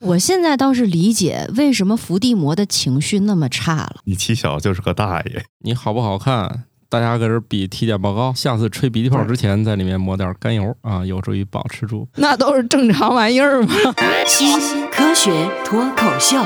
我现在倒是理解为什么伏地魔的情绪那么差了。你起小就是个大爷，你好不好看？大家搁这比体检报告，下次吹鼻涕泡之前，在里面抹点甘油啊，有助于保持住。那都是正常玩意儿嘛。新科学脱口秀，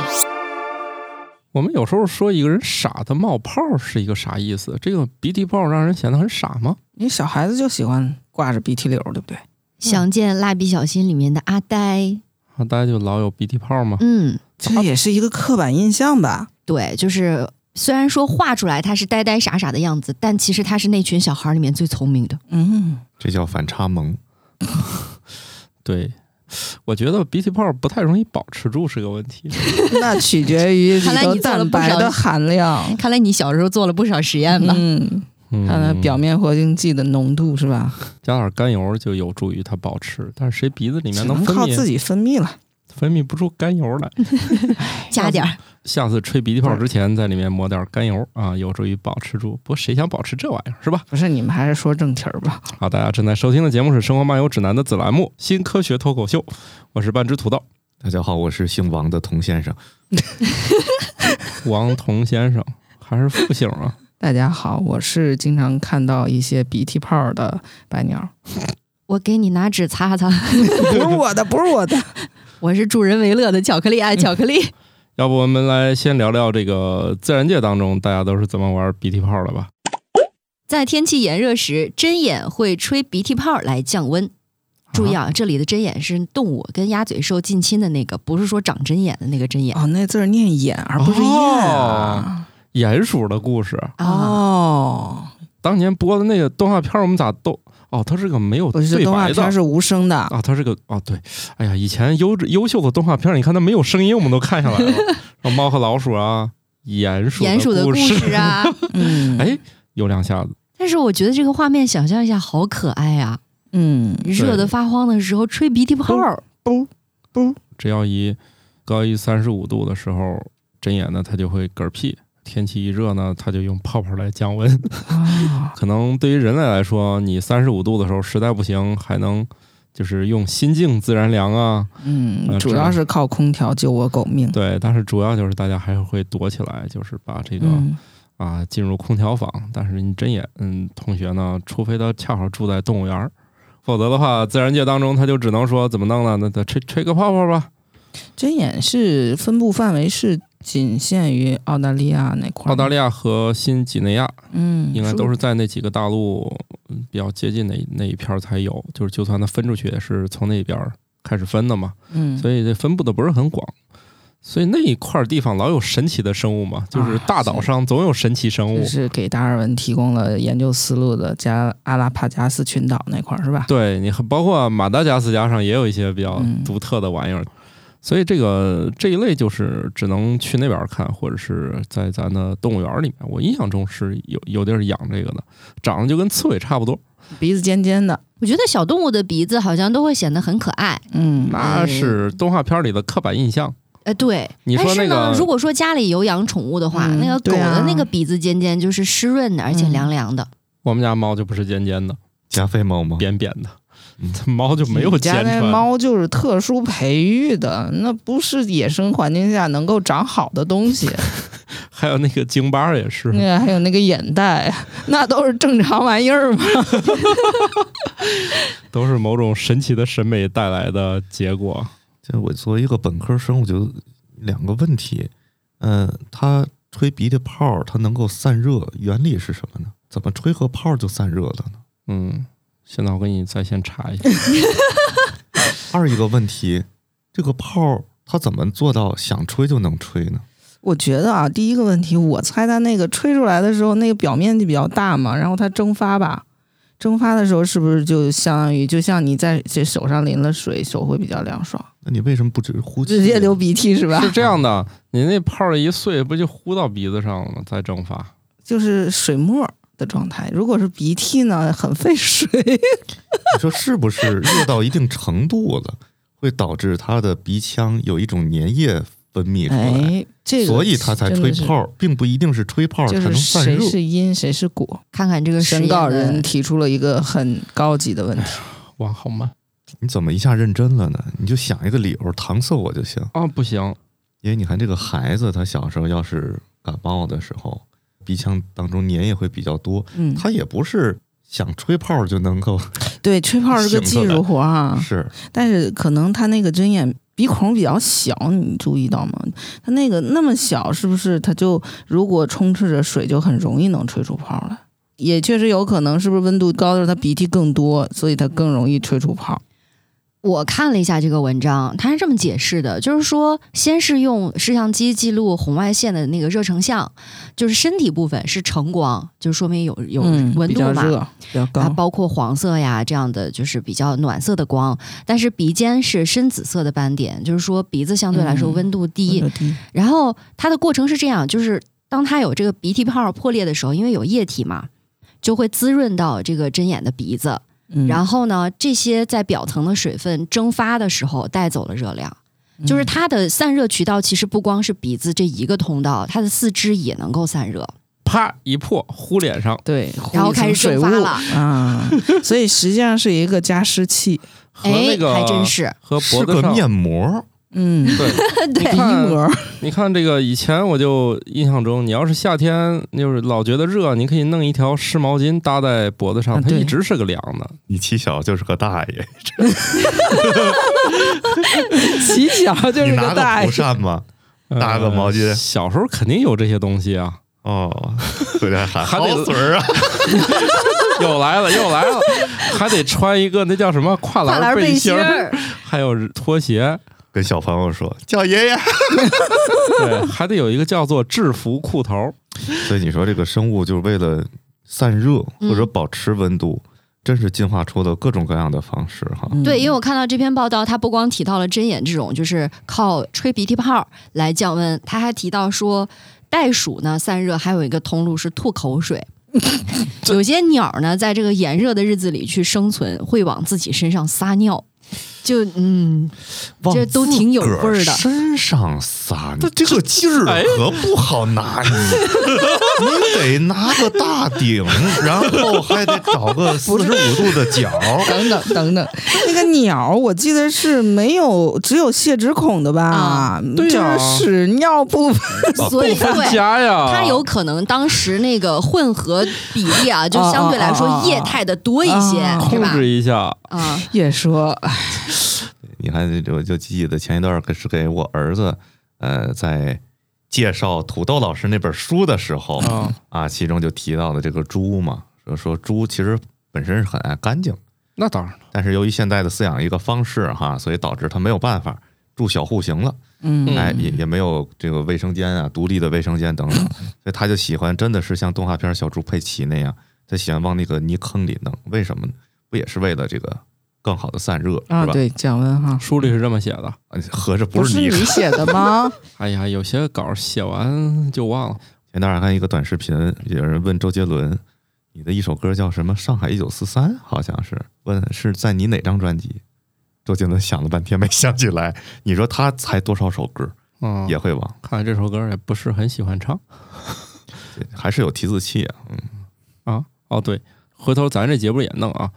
我们有时候说一个人傻的冒泡是一个啥意思？这个鼻涕泡让人显得很傻吗？你小孩子就喜欢挂着鼻涕流，对不对？想见蜡笔小新里面的阿呆，啊，大家就老有鼻涕泡吗？嗯，这也是一个刻板印象吧？对，就是虽然说画出来他是呆呆傻傻的样子，但其实他是那群小孩里面最聪明的。嗯，这叫反差萌。对，我觉得鼻涕泡不太容易保持住是个问题。那取决于你做了不少蛋白的含量。看来你小时候做了不少实验吧？嗯，它表面活性剂的浓度是吧？加点甘油就有助于它保持，但是谁鼻子里面能分泌靠自己分泌了。分泌不出甘油来？加点儿，下次吹鼻涕泡之前，在里面抹点甘油啊，有助于保持住。不过谁想保持这玩意儿是吧？不是，你们还是说正题儿吧。好，大家正在收听的节目是《生活漫游指南》的子栏目《新科学脱口秀》，我是半只土豆大家好，我是姓王的童先生。王童先生，还是复姓啊？大家好，我是经常看到一些鼻涕泡的白鸟，我给你拿纸擦擦。不是我的，不是我的。我是助人为乐的巧克力爱巧克力。要不我们来先聊聊这个自然界当中大家都是怎么玩鼻涕泡的吧？在天气炎热时，针眼会吹鼻涕泡来降温。注意啊，这里的针眼是动物跟鸭嘴兽近亲的那个，不是说长针眼的那个针眼。哦，那字儿念眼，而不是燕啊。鼹鼠的故事，啊，哦，当年播的那个动画片，我们咋都哦，它是个没有对白的动画片是无声的。啊，它是个哦对，哎呀，以前优质优秀的动画片，你看它没有声音，我们都看下来了。猫和老鼠啊，鼹鼠鼹鼠的故事，啊。嗯，哎，有两下子。但是我觉得这个画面，想象一下，好可爱啊！嗯，热得发慌的时候吹鼻涕泡儿，只要一高于三十五度的时候，针眼呢它就会嗝屁。天气一热呢，它就用泡泡来降温。啊，可能对于人类来说，你三十五度的时候实在不行，还能就是用心静自然凉啊。嗯，呃主要是靠空调救我狗命。对，但是主要就是大家还是会躲起来，就是把这个、嗯，啊进入空调房。但是你针眼，嗯，同学呢，除非他恰好住在动物园儿，否则的话，自然界当中他就只能说怎么弄呢？那他吹吹个泡泡吧。针眼是分布范围是仅限于澳大利亚那块儿。澳大利亚和新几内亚嗯，应该都是在那几个大陆嗯比较接近那那一片儿才有，就是就算它分出去也是从那边儿开始分的嘛，嗯，所以这分布的不是很广。所以那一块儿地方老有神奇的生物嘛，就是大岛上总有神奇生物这。是给达尔文提供了研究思路的加阿拉帕加斯群岛那块儿是吧？对你很包括马达加斯加上也有一些比较嗯独特的玩意儿，所以这个这一类就是只能去那边看，或者是在咱的动物园里面。我印象中是有有地儿养这个的，长得就跟刺猬差不多。鼻子尖尖的，我觉得小动物的鼻子好像都会显得很可爱。嗯，那是动画片里的刻板印象。哎，对。你说那但是呢，个如果说家里有养宠物的话，嗯那个狗的那个鼻子尖尖，就是湿润的，而且嗯凉凉的。我们家猫就不是尖尖的，加菲猫吗？扁扁的嗯，猫就没有家那。猫就是特殊培育的，那不是野生环境下能够长好的东西。还有那个京巴也是那，个还有那个眼袋，那都是正常玩意儿嘛。都是某种神奇的审美带来的结果。就我作为一个本科生，我就两个问题，嗯、它吹鼻涕泡，它能够散热，原理是什么呢？怎么吹和泡就散热了呢？嗯，现在我给你在线查一下。二一个问题，这个泡它怎么做到想吹就能吹呢？我觉得啊，第一个问题，我猜它那个吹出来的时候，那个表面积比较大嘛，然后它蒸发吧，蒸发的时候是不是就相当于就像你在这手上淋了水，手会比较凉爽，那你为什么不只是呼气？直接流鼻涕是吧？是这样的，你那泡儿一碎，不就呼到鼻子上了吗？再蒸发。就是水沫的状态。如果是鼻涕呢，很费水。你说是不是热到一定程度了，会导致他的鼻腔有一种粘液分泌出来，哎，这个所以他才吹泡，并不一定是吹泡才能散热。谁是因谁是果。看看这个实审稿人提出了一个很高级的问题。哇，好慢。你怎么一下认真了呢？你就想一个理由搪塞我就行。啊，不行，因为你看这个孩子，他小时候要是感冒的时候，鼻腔当中粘液会比较多，嗯，他也不是想吹泡就能够对，吹泡是个技术活啊，是但是可能他那个针眼鼻孔比较小，你注意到吗？他那个那么小，是不是他就如果充斥着水，就很容易能吹出泡来？也确实有可能，是不是温度高的时候，他鼻涕更多，所以他更容易吹出泡？我看了一下这个文章，它是这么解释的，就是说，先是用摄像机记录红外线的那个热成像，就是身体部分是橙光，就说明有有嗯，温度嘛。包括黄色呀这样的，就是比较暖色的光。但是鼻尖是深紫色的斑点，就是说鼻子相对来说嗯温度低。温度低然后它的过程是这样，就是当它有这个鼻涕泡破裂的时候，因为有液体嘛，就会滋润到这个针眼的鼻子。嗯，然后呢，这些在表层的水分蒸发的时候带走了热量。就是它的散热渠道其实不光是鼻子这一个通道，它的四肢也能够散热。啪一破，呼脸上，对，然后开始水发了啊，所以实际上是一个加湿器。和那个哎，还真是。和是脖子上个面膜，嗯，对，对鼻膜，你看这个，以前我就印象中，你要是夏天就是老觉得热，你可以弄一条湿毛巾搭在脖子上，啊它一直是个凉的。你起小就是个大爷，起小就你是拿个蒲个大爷。扇吗？搭个毛巾呃小时候肯定有这些东西啊。哦，回来 喊还得好嘴儿啊！又来了，又来了，还得穿一个那叫什么跨栏背心，儿，还有拖鞋，跟小朋友说叫爷爷。对，还得有一个叫做制服裤头。所以你说这个生物就是为了散热嗯或者保持温度，真是进化出的各种各样的方式哈。嗯对，因为我看到这篇报道，它不光提到了针眼这种就是靠吹鼻涕泡来降温，它还提到说，袋鼠呢散热还有一个通路是吐口水。有些鸟呢，在这个炎热的日子里去生存，会往自己身上撒尿，就嗯，往这都挺有味儿的。身上撒，你这个劲儿哎可不好拿捏，你得拿个大顶，然后还得找个 四十五度的角。等等等等，那个鸟我记得是没有只有泄殖孔的吧？啊对是屎尿不分。所以分 对。家呀，它有可能当时那个混合比例啊，就相对来说液态的多一些？控制一下。啊，也说，哎你看，我就记得前一段儿是给我儿子，呃，在介绍土豆老师那本书的时候啊啊，其中就提到了这个猪嘛，说说猪其实本身是很爱干净，那当然了，但是由于现在的饲养一个方式哈，所以导致它没有办法住小户型了，嗯，哎，也也没有这个卫生间啊，独立的卫生间等等，所以他就喜欢真的是像动画片《小猪佩奇》那样，他喜欢往那个泥坑里弄，为什么呢？不也是为了这个更好的散热，啊，是吧？对，降温哈，书里是这么写的。啊，合着不是不是你你写的吗？哎呀，有些稿儿写完就忘了。前段儿还看一个短视频，有人问周杰伦：“你的一首歌叫什么？上海一九四三，好像是问是在你哪张专辑？”周杰伦想了半天没想起来。你说他才多少首歌，嗯，也会忘，看来这首歌也不是很喜欢唱还是有提字器啊。嗯，啊。哦，对，回头咱这节目也弄啊，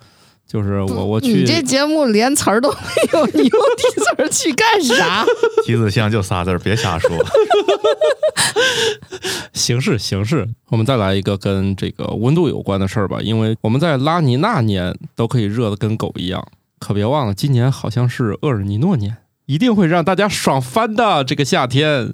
就是我我去你这节目连词儿都没有，你用提词儿去干啥？提字像就仨字儿，别瞎说。形式形式，我们再来一个跟这个温度有关的事儿吧，因为我们在拉尼娜年都可以热得跟狗一样，可别忘了今年好像是厄尔尼诺年，一定会让大家爽翻的这个夏天。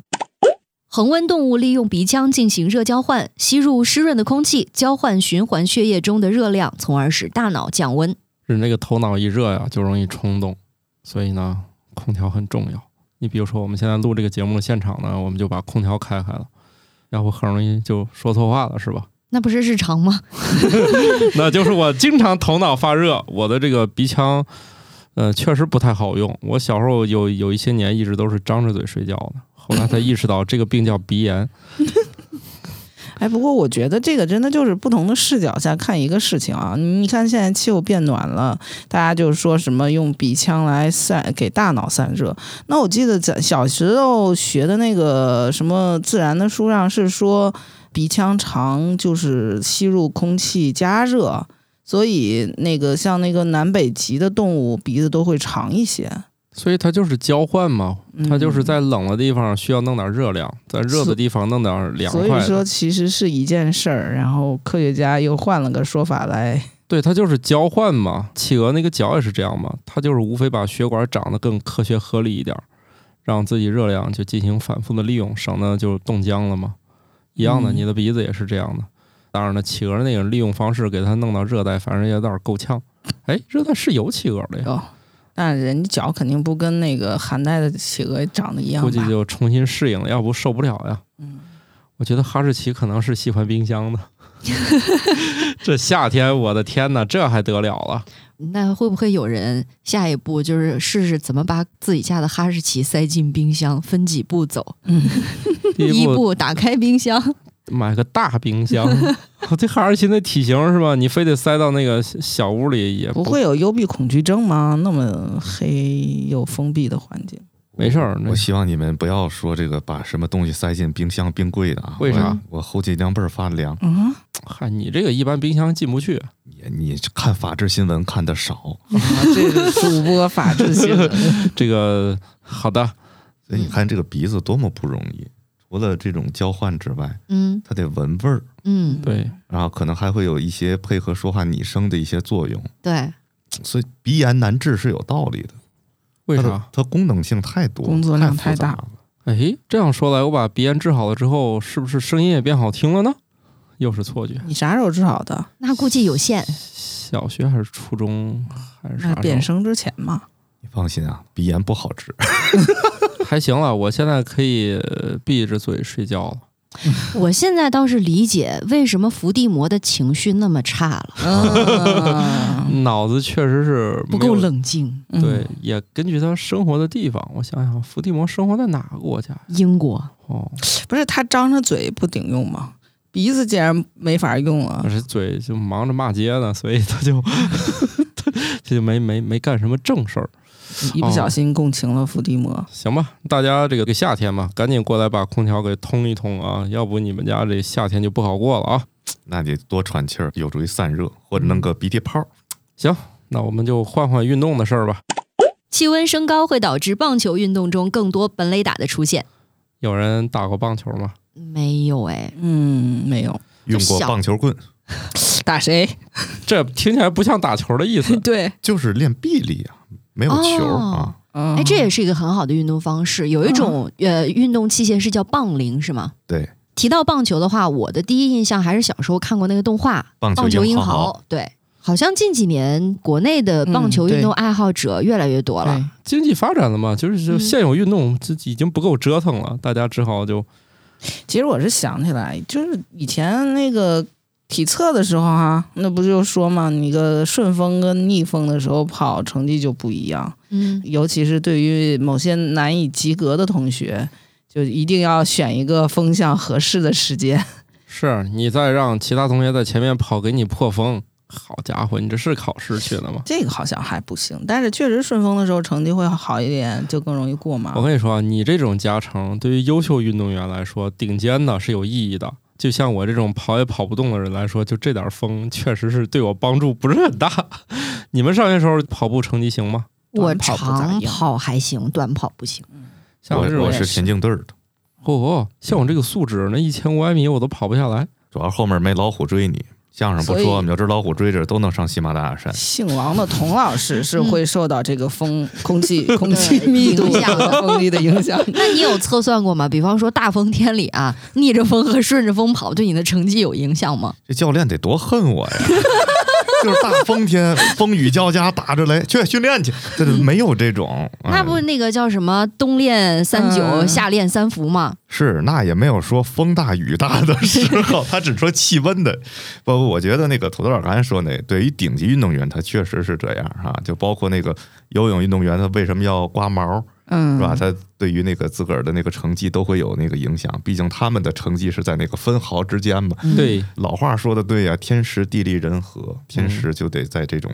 恒温动物利用鼻腔进行热交换，吸入湿润的空气，交换循环血液中的热量，从而使大脑降温。人这个头脑一热呀，就容易冲动，所以呢，空调很重要。你比如说，我们现在录这个节目的现场呢，我们就把空调开开了，要不很容易就说错话了，是吧？那不是日常吗？那就是我经常头脑发热，我的这个鼻腔，呃，确实不太好用。我小时候有有一些年一直都是张着嘴睡觉的，后来才意识到这个病叫鼻炎。哎，不过我觉得这个真的就是不同的视角下看一个事情啊。你看现在气候变暖了，大家就说什么用鼻腔来散给大脑散热。那我记得在小时候学的那个什么自然的书上是说，鼻腔长就是吸入空气加热。所以那个像那个南北极的动物鼻子都会长一些。所以它就是交换嘛，嗯它就是在冷的地方需要弄点热量，在热的地方弄点凉快所以说。其实是一件事儿，然后科学家又换了个说法来，对，它就是交换嘛。企鹅那个脚也是这样嘛，它就是无非把血管长得更科学合理一点儿，让自己热量就进行反复的利用，省得就冻僵了嘛。一样的，嗯你的鼻子也是这样的。当然了，企鹅那个利用方式给它弄到热带，反正也有点够呛。哎，热带是有企鹅的呀，哦，但人家脚肯定不跟那个寒带的企鹅长得一样吧？估计就重新适应了，要不受不了呀。嗯，我觉得哈士奇可能是喜欢冰箱的。这夏天，我的天哪，这还得了了？那会不会有人下一步就是试试怎么把自己家的哈士奇塞进冰箱，分几步走？嗯 第一步打开冰箱，买个大冰箱，这哈士奇那体型是吧？你非得塞到那个小屋里也不会有幽闭恐惧症吗？那么黑又封闭的环境，没事儿。我希望你们不要说这个把什么东西塞进冰箱、冰柜的啊。为啥我？后脊梁背儿发凉。嗯，嗨，你这个一般冰箱进不去。你你看法制新闻看的少，啊这个主播法制新闻，这个好的，所以你看这个鼻子多么不容易。除了这种交换之外，嗯它得闻味儿，嗯，对，然后可能还会有一些配合说话拟声的一些作用。对，所以鼻炎难治是有道理的。为啥？它功能性太多，工作量太大了。哎，这样说来，我把鼻炎治好了之后，是不是声音也变好听了呢？又是错觉。你啥时候治好的？那估计有限。小学还是初中还是啥变声之前嘛。你放心啊，鼻炎不好治。还行了，我现在可以呃闭着嘴睡觉了。我现在倒是理解为什么伏地魔的情绪那么差了，嗯，脑子确实是不够。冷静。嗯对，，也根据他生活的地方，我想想，伏地魔生活在哪个国家？英国，哦，不是他张着嘴不顶用吗？鼻子竟然没法用了我，这嘴就忙着骂街呢，所以他就 他就没没没干什么正事儿。一不小心共情了伏地魔。行吧，大家这个夏天嘛，赶紧过来把空调给通一通啊，要不你们家这夏天就不好过了啊。那得多喘气儿，有助于散热，或者弄个鼻涕泡。行那我们就换换运动的事儿吧。气温升高会导致棒球运动中更多本垒打的出现。有人打过棒球吗？没有哎，嗯，没有用过棒球棍，打谁？这听起来不像打球的意思。对，就是练臂力啊，没有球哦啊。嗯，哎，这也是一个很好的运动方式。有一种、呃运动器械是叫棒铃，是吗？对，提到棒球的话，我的第一印象还是小时候看过那个动画棒《球英英豪》。对，好像近几年国内的棒球运动爱好者越来越多了。对经济发展了嘛，就是现有运动这已经不够折腾了，大家只好就其实我是想起来，就是以前那个体测的时候哈、那不就说嘛，你个顺风跟逆风的时候跑成绩就不一样，嗯，尤其是对于某些难以及格的同学，就一定要选一个风向合适的时间。是你再让其他同学在前面跑给你破风，好家伙，你这是考试去了吗？这个好像还不行，但是确实顺风的时候成绩会好一点，就更容易过嘛我。跟你说啊，你这种加成对于优秀运动员来说，顶尖的是有意义的。就像我这种跑也跑不动的人来说，就这点风确实是对我帮助不是很大。你们上学时候跑步成绩行吗？我长跑还行，短跑不行。像这种我我是田径队儿的，哦，像我这个素质，那一千五百米我都跑不下来。主要后面没老虎追你。相声不所以说，你要知老虎追着都能上喜马拉雅山。姓王的童老师是会受到这个风、空气、空气密度影响的 风力的影响。那你有测算过吗？比方说大风天里啊，逆着风和顺着风跑，对你的成绩有影响吗？这教练得多恨我呀！就是大风天，风雨交加，打着雷去训练去，这没有这种。那不嗯那个叫什么“冬练三九，嗯夏练三伏”吗？是，那也没有说风大雨大的时候，他只说气温的。不不，我觉得那个土豆儿刚才说那，对于顶级运动员，他确实是这样哈、就包括那个游泳运动员，他为什么要刮毛，嗯，是吧？他对于那个自个儿的那个成绩都会有那个影响，毕竟他们的成绩是在那个分毫之间嘛。嗯对，老话说的对呀、天时地利人和，天时就得在这种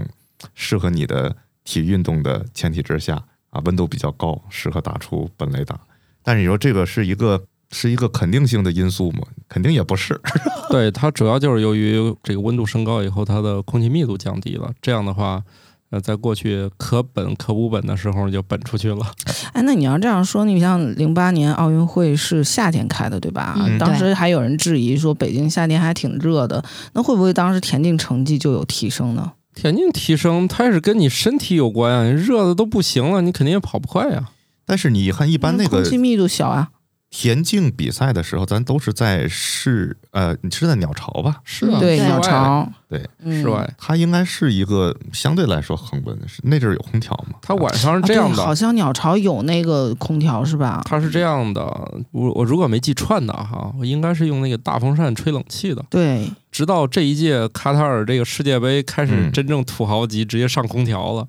适合你的体育运动的前提之下啊，温度比较高，适合打出本垒打。但是你说这个是一个是一个肯定性的因素吗？肯定也不是。对，它主要就是由于这个温度升高以后，它的空气密度降低了。这样的话，呃，在过去可本可无本的时候就本出去了。哎，那你要这样说，你像零八年奥运会是夏天开的，对吧？嗯当时还有人质疑说北京夏天还挺热的，那会不会当时田径成绩就有提升呢？田径提升，它也是跟你身体有关啊，你热的都不行了，你肯定也跑不快呀。但是你看，一般那个空气密度小啊，田径比赛的时候，咱都是在室呃，你是在鸟巢吧？是啊，对，鸟巢，对，嗯室外，它应该是一个相对来说恒温的，是那阵儿有空调吗？它晚上是啊这样的。对好像鸟巢有那个空调是吧？它是这样的，我我如果没记串的哈，我应该是用那个大风扇吹冷气的。对，直到这一届卡塔尔这个世界杯开始嗯真正土豪级，直接上空调了，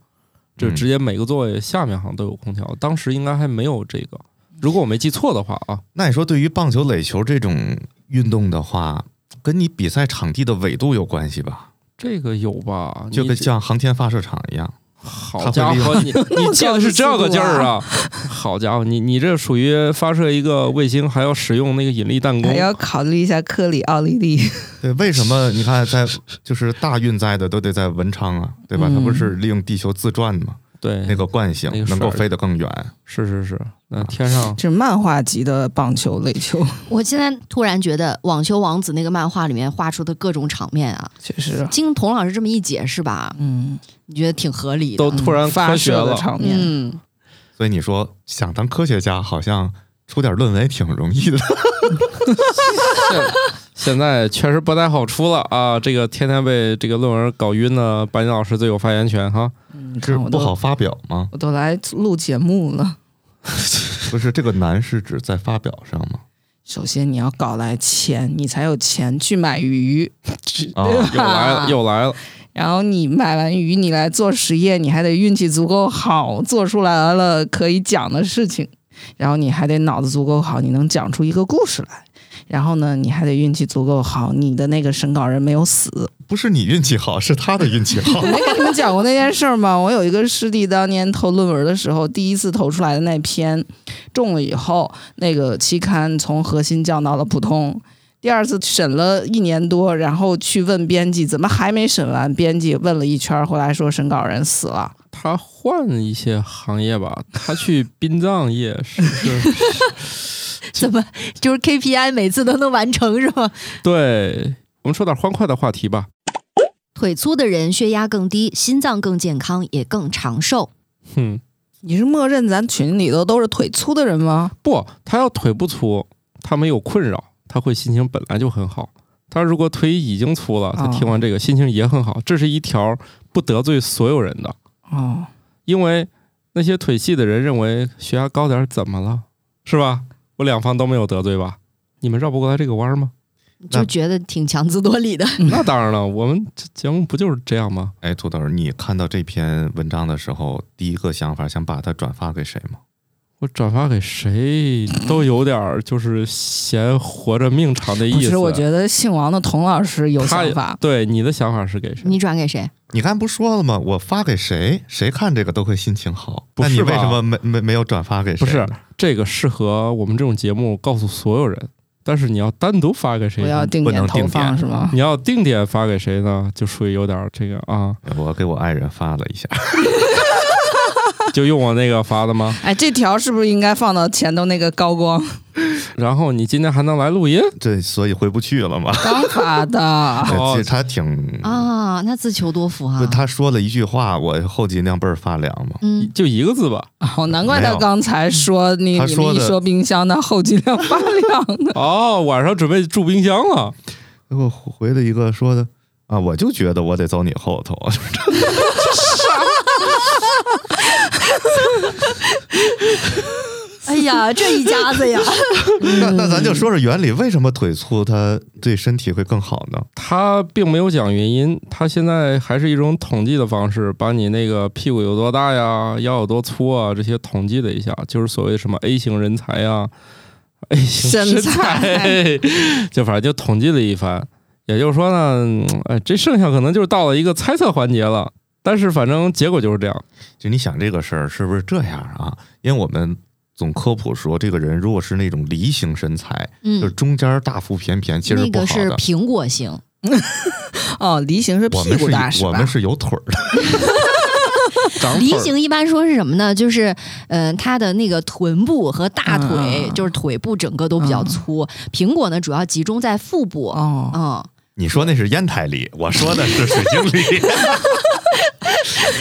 就嗯直接每个座位下面好像都有空调。当时应该还没有这个，如果我没记错的话啊，那你说，对于棒球、垒球这种运动的话，跟你比赛场地的纬度有关系吧？这个有吧？就跟像航天发射场一样，好家伙，你你 借的是这个劲儿啊！好家伙，你你这属于发射一个卫星还要使用那个引力弹弓还，要考虑一下克里奥利力。对，为什么你看在就是大运载的都得在文昌啊，对吧？嗯它不是利用地球自转吗？对，那个惯性那个能够飞得更远。是是是，那天上这是漫画级的棒球、垒球，我现在突然觉得《网球王子》那个漫画里面画出的各种场面啊，确实，经童老师这么一解释吧，嗯，你觉得挺合理的。都突然发科学了，场面，嗯，所以你说想当科学家，好像出点论文也挺容易的。现在确实不太好出了啊！这个天天被这个论文搞晕的班尼老师最有发言权哈。嗯，你是看我不好发表吗？我都来录节目了。不是，这个难是指在发表上吗？首先你要搞来钱，你才有钱去买鱼 啊，又来了，又来了，然后你买完鱼，你来做实验，你还得运气足够好，做出来了可以讲的事情，然后你还得脑子足够好，你能讲出一个故事来。然后呢，你还得运气足够好，你的那个审稿人没有死。不是你运气好，是他的运气好 我。没跟你们讲过那件事儿吗？我有一个师弟，当年投论文的时候，第一次投出来的那篇中了以后，那个期刊从核心降到了普通。第二次审了一年多，然后去问编辑，怎么还没审完？编辑问了一圈儿，后来说审稿人死了。他换一些行业吧，他去殡葬业是是，怎么就是 KPI 每次都能完成是吗？对。我们说点欢快的话题吧。腿粗的人血压更低，心脏更健康，也更长寿。哼，你是默认咱群里头都是腿粗的人吗？不，他要腿不粗，他没有困扰，他会心情本来就很好。他如果腿已经粗了，他哦听完这个心情也很好。这是一条不得罪所有人的，哦，因为那些腿细的人认为血压高点儿怎么了，是吧？我两方都没有得罪吧？你们绕不过来这个弯儿吗？就觉得挺强词夺理的。那当然了，我们这节目不就是这样吗？哎，土豆儿，你看到这篇文章的时候，第一个想法想把它转发给谁吗？我转发给谁都有点儿就是嫌活着命长的意思。其实，我觉得姓王的童老师有想法。对你的想法是给谁？你转给谁？你刚才不说了吗？我发给谁，谁看这个都会心情好。不是那你为什么没没没有转发给谁？不是这个适合我们这种节目告诉所有人，但是你要单独发给谁呢？不要定点投能定点放是吗？你要定点发给谁呢？就属于有点儿这个啊，我给我爱人发了一下，就用我那个发的吗？哎，这条是不是应该放到前头那个高光 然后你今天还能来录音？这所以回不去了嘛。刚发的？哦其实他挺，啊，那自求多福哈、他说了一句话，我后脊梁倍儿发凉嘛。嗯，就一个字吧。哦，难怪他刚才说你他说你们一说冰箱，他后脊梁发凉的。哦，晚上准备住冰箱了。给我回了一个说的啊，我就觉得我得走你后头。哎呀，这一家子呀，那那咱就说说原理，为什么腿粗它对身体会更好呢？他并没有讲原因，他现在还是一种统计的方式，把你那个屁股有多大呀、腰有多粗啊这些统计了一下，就是所谓什么 A 型人才呀、A 型身材，就反正就统计了一番。也就是说呢，嗯哎，这剩下可能就是到了一个猜测环节了。但是反正结果就是这样，就你想这个事儿是不是这样啊？因为我们总科普说，这个人如果是那种梨形身材，嗯就中间大腹便便，其实那不好的。个是苹果型，哦，梨形是屁股大是吧？我们是有腿儿的，梨形一般说是什么呢？就是，嗯、它的那个臀部和大腿，嗯就是腿部整个都比较粗。苹果呢，主要集中在腹部。哦，嗯，你说那是烟台梨，我说的是水晶梨。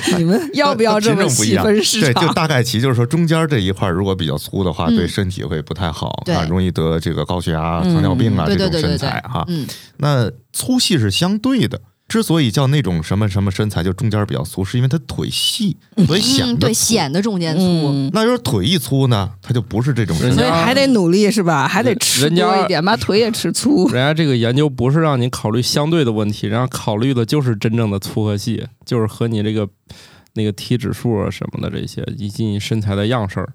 你们 要不要这么细分市对，就场？大概其就是说，中间这一块儿如果比较粗的话，嗯对身体会不太好，对啊，容易得这个高血压、嗯糖尿病啊、嗯这种对对对对身材哈。嗯，那粗细是相对的。之所以叫那种什么什么身材，就中间比较粗，是因为他腿细，所以显嗯，对，显得中间粗。嗯，那要是腿一粗呢，他就不是这种身材所以还得努力是吧？还得吃人家多一点，把腿也吃粗。人家这个研究不是让你考虑相对的问题，人家考虑的就是真正的粗和细，就是和你这个那个体指数啊什么的这些，以及你身材的样式儿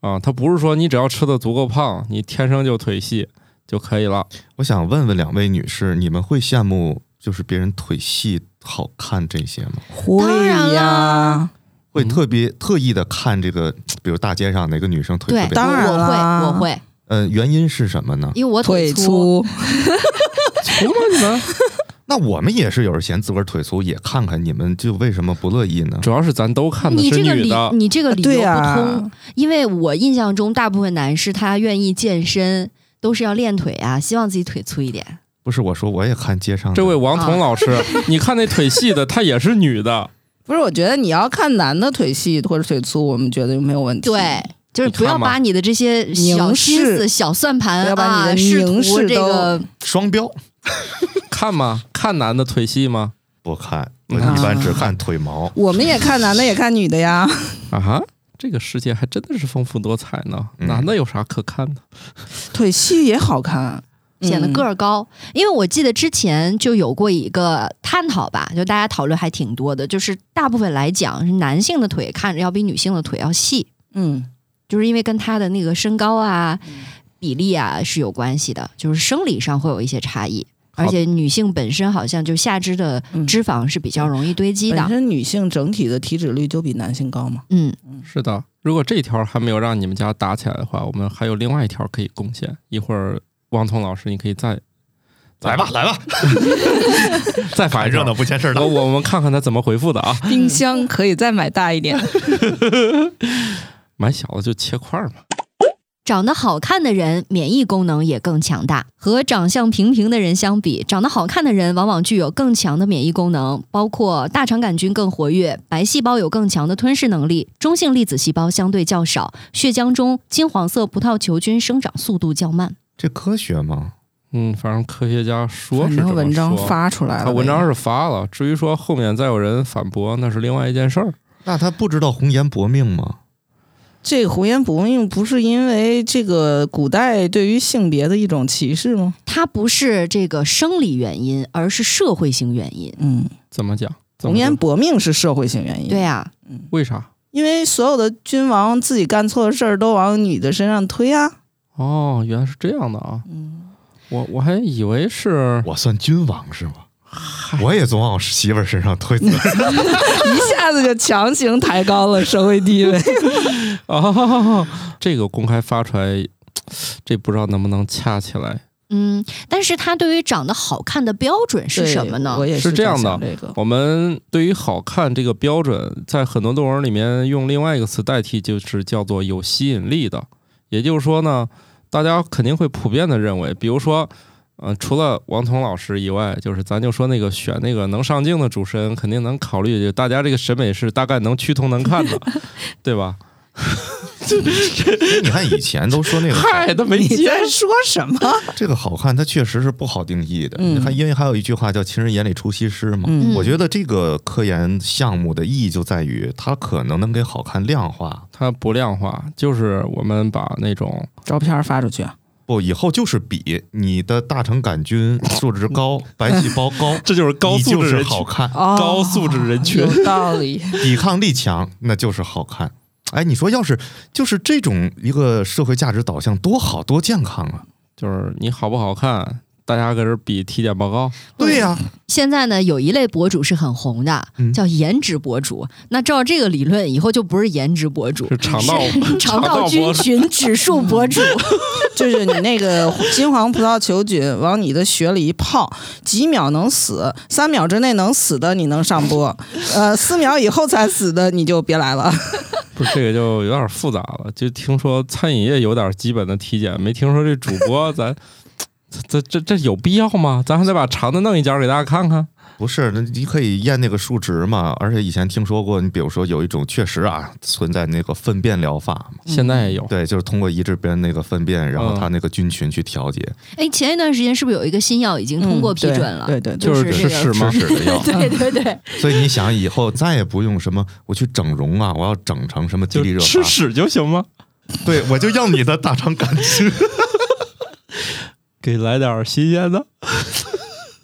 啊。他不是说你只要吃的足够胖，你天生就腿细就可以了。我想问问两位女士，你们会羡慕就是别人腿细好看这些吗？会当然呀啦，会特别特意的看这个，比如大街上哪个女生腿对特，别，当然我啦会，我会，呃，原因是什么呢？因为我腿粗。粗，粗吗你们？那我们也是有人嫌自个儿腿粗，也看看，你们就为什么不乐意呢？主要是咱都看的是你这个理女的，你这个理由不对呀通，因为我印象中大部分男士他愿意健身，都是要练腿啊，希望自己腿粗一点。不是我说，我也看街上这位王彤老师，你看那腿细的，她也是女的，不是？我觉得你要看男的腿细或者腿粗，我们觉得就没有问题。对，就是不要把你的这些小凝心思、小算盘不要把你啊，的试凝视都这个双标看吗？看男的腿细吗？不看，我啊一般只看腿毛。我们也看男的，也看女的呀。啊哈，这个世界还真的是丰富多彩呢。嗯男的有啥可看的？腿细也好看，显得个儿。儿高。因为我记得之前就有过一个探讨吧，就大家讨论还挺多的，就是大部分来讲，是男性的腿看着要比女性的腿要细，嗯，就是因为跟他的那个身高啊、比例啊是有关系的，就是生理上会有一些差异。而且女性本身好像就下肢的嗯脂肪是比较容易堆积的本，身女性整体的体脂率就比男性高嘛。嗯，是的，如果这条还没有让你们家打起来的话，我们还有另外一条可以贡献。一会儿王彤老师，你可以再来吧，来吧，再发热闹不嫌事儿大我。我们看看他怎么回复的啊。冰箱可以再买大一点。买小的就切块儿嘛。长得好看的人免疫功能也更强大。和长相平平的人相比，长得好看的人往往具有更强的免疫功能，包括大肠杆菌更活跃，白细胞有更强的吞噬能力，中性粒子细胞相对较少，血浆中金黄色葡萄球菌生长速度较慢。这科学吗？嗯，反正科学家说是这么文章说发出来了，他文章是发了，至于说后面再有人反驳，那是另外一件事儿。那他不知道红颜薄命吗？这个红颜薄命不是因为这个古代对于性别的一种歧视吗？它不是这个生理原因，而是社会性原因。嗯，怎么讲？么红颜薄命是社会性原因。对呀，啊，为啥？因为所有的君王自己干错的事儿都往女的身上推啊。哦，原来是这样的啊！嗯，我我还以为是我算君王是吗？我也总往我媳妇儿身上推责任。一下子就强行抬高了社会地位。哦，这个公开发出来，这不知道能不能掐起来。嗯，但是他对于长得好看的标准是什么呢我？也是这样的这个我们对于好看这个标准，在很多论文里面用另外一个词代替，就是叫做有吸引力的。也就是说呢，大家肯定会普遍的认为，比如说，呃，除了王彤老师以外，就是咱就说那个选那个能上镜的主持人，肯定能考虑，就大家这个审美是大概能趋同能看的，对吧？你看以前都说那个好嗨，都没你接在说什么？这个好看，它确实是不好定义的。嗯你看，因为还有一句话叫“情人眼里出西施”嘛。嗯我觉得这个科研项目的意义就在于，它可能能给好看量化。它不量化，就是我们把那种照片发出去啊？不，以后就是比你的大肠杆菌素质高，白细胞高，这就是高你就是素质人群，好看，哦高素质人群。有道理。抵抗力强，那就是好看。哎，你说要是就是这种一个社会价值导向，多好多健康啊！就是你好不好看，大家搁这比体检报告，对呀、现在呢，有一类博主是很红的，嗯叫颜值博主。那照这个理论，以后就不是颜值博主，是肠道是 肠道菌群指数博主。就是你那个金黄葡萄球菌往你的血里一泡，几秒能死，三秒之内能死的你能上播，呃，四秒以后才死的你就别来了。不是这个就有点复杂了。就听说餐饮业有点基本的体检，没听说这主播咱这这这有必要吗？咱还得把长的弄一截给大家看看。不是，那你可以验那个数值嘛。而且以前听说过，你比如说有一种确实啊存在那个粪便疗法嘛，现在也有，对，就是通过移植别人那个粪便，然后嗯它那个菌群去调节，哎，前一段时间是不是有一个新药已经通过批准了？嗯对对对，就是就是吃屎吗？吃屎的药。对对对，所以你想，以后再也不用什么我去整容啊，我要整成什么迪就丽热巴，吃屎就行吗？对我就要你的大肠杆菌，给来点儿新鲜的。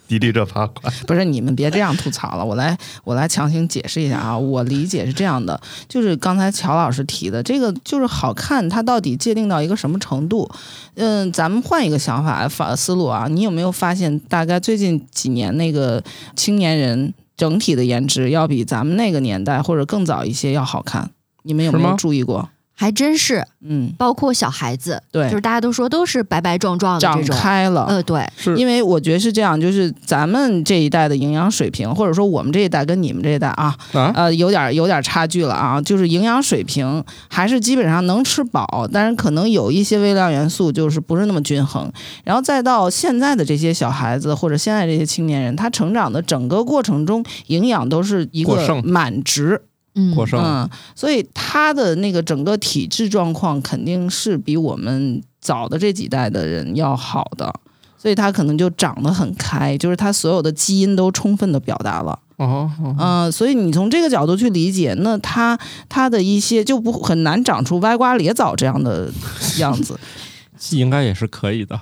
迪丽热巴款。不是你们别这样吐槽了，我来我来强行解释一下啊，我理解是这样的，就是刚才乔老师提的这个就是好看，它到底界定到一个什么程度？嗯，咱们换一个想法法思路啊，你有没有发现，大概最近几年那个青年人整体的颜值要比咱们那个年代或者更早一些要好看？你们有没有注意过？还真是，嗯，包括小孩子，对。就是大家都说都是白白壮壮的长这种。开了。呃，对，是。因为我觉得是这样，就是咱们这一代的营养水平，或者说我们这一代跟你们这一代啊，啊，呃，有点有点差距了啊，就是营养水平还是基本上能吃饱，但是可能有一些微量元素就是不是那么均衡。然后再到现在的这些小孩子或者现在这些青年人，他成长的整个过程中，营养都是一个满值，嗯，过剩嗯，所以他的那个整个体质状况肯定是比我们早的这几代的人要好的。所以他可能就长得很开，就是他所有的基因都充分的表达了。嗯、所以你从这个角度去理解，那他他的一些就不很难长出歪瓜裂枣这样的样子。应该也是可以的。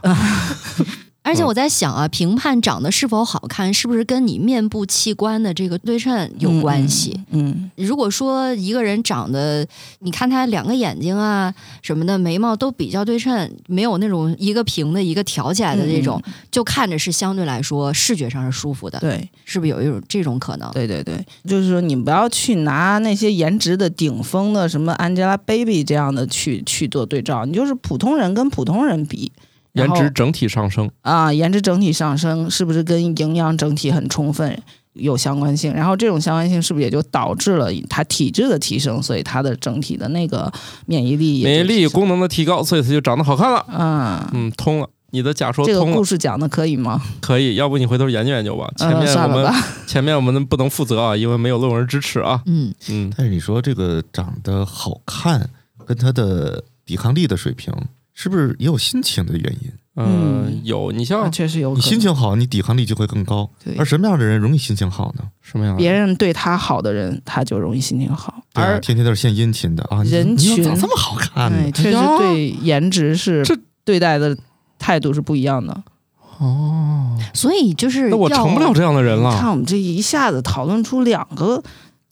而且我在想啊，评判长得是否好看，是不是跟你面部器官的这个对称有关系？嗯，如果说一个人长得，你看他两个眼睛啊什么的，眉毛都比较对称，没有那种一个平的一个挑起来的那种，就看着是相对来说视觉上是舒服的，对是不是有一种这种可能？对对对，就是说你不要去拿那些颜值的顶峰的什么 Angelababy 这样的去去做对照，你就是普通人跟普通人比。颜值整体上升，啊，颜值整体上升是不是跟营养整体很充分有相关性？然后这种相关性是不是也就导致了他体质的提升，所以他的整体的那个免疫力免疫力功能的提高，所以它就长得好看了。啊。嗯，通了。你的假说这个故，事讲的可以吗？可以，要不你回头研究研究吧。前嗯，面我们、算了吧。前面我们不能负责啊，因为没有论文支持啊。嗯，嗯，但是你说这个长得好看跟他的抵抗力的水平，是不是也有心情的原因？呃嗯，有你像确实有你。心情好，你抵抗力就会更高对。而什么样的人容易心情好呢？什么样的？别人对他好的人，他就容易心情好，对啊，而天天都是献殷勤的啊！人群怎么这么好看呢哎，？确实对颜值是这对待的态度是不一样的。哦，所以就是那我成不了这样的人了。看我们这一下子讨论出两个，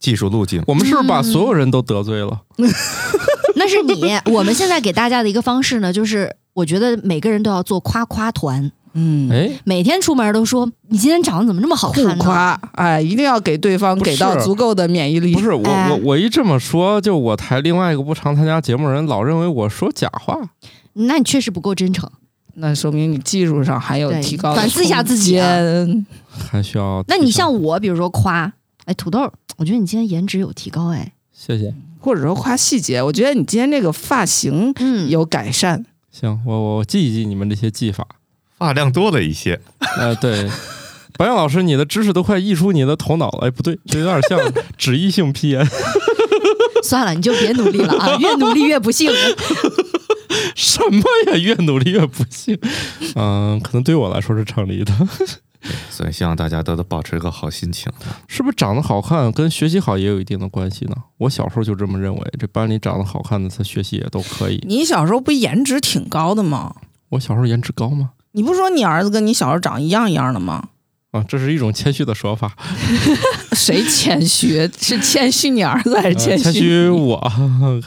技术路径，我们是不是把所有人都得罪了？那是你。我们现在给大家的一个方式呢，就是我觉得每个人都要做夸夸团，嗯，哎，每天出门都说你今天长得怎么这么好看呢？夸，哎，一定要给对方给到足够的免疫力。不是我哎我我一这么说，就我台另外一个不常参加节目的人老认为我说假话。那你确实不够真诚。那说明你技术上还有提高反思一下自己啊还需要。那你像我，比如说夸，哎，土豆，我觉得你今天颜值有提高，哎，谢谢，或者说夸细节。我觉得你今天这个发型嗯，有改善，行，我我我记一记你们这些技法。发量多了一些。呃，对，白杨老师，你的知识都快溢出你的头脑了。哎，不对，这有点像 脂溢性皮炎。算了，你就别努力了啊，越努力越不幸。什么呀？越努力越不幸。嗯、可能对我来说是成立的。所以希望大家都都保持一个好心情。是不是长得好看跟学习好也有一定的关系呢？我小时候就这么认为，这班里长得好看的，他学习也都可以。你小时候不颜值挺高的吗？我小时候颜值高吗？你不说你儿子跟你小时候长一样一样的吗？啊，这是一种谦虚的说法。谁谦虚？是谦虚你儿子还是呃谦虚谦虚？我，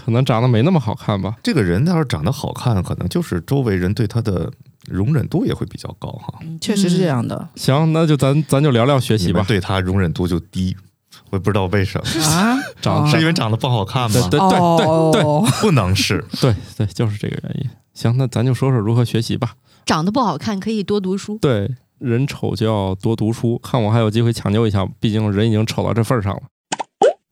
可能长得没那么好看吧。这个人要是长得好看，可能就是周围人对他的容忍度也会比较高哈。确实是这样的行，那就咱咱就聊聊学习吧。对他容忍度就低，我也不知道为什么，啊，长哦是因为长得不好看吗？对对对对不能是。对对，就是这个原因。行，那咱就说说如何学习吧。长得不好看可以多读书。对，人丑就要多读书，看我还有机会抢救一下，毕竟人已经丑到这份儿上了。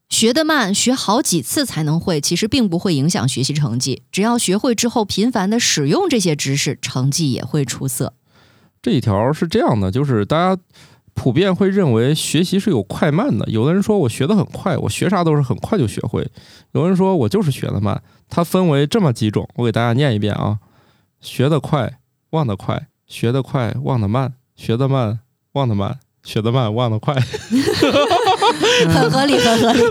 学得慢，学好几次才能会，其实并不会影响学习成绩。只要学会之后，频繁的使用这些知识，成绩也会出色。这一条是这样的，就是大家普遍会认为学习是有快慢的。有的人说我学得很快，我学啥都是很快就学会；有人说我就是学得慢。它分为这么几种，我给大家念一遍啊：学得快，忘得快；学得快，忘得慢；学得慢，忘得慢；学得慢，忘得快。很合理，很合理。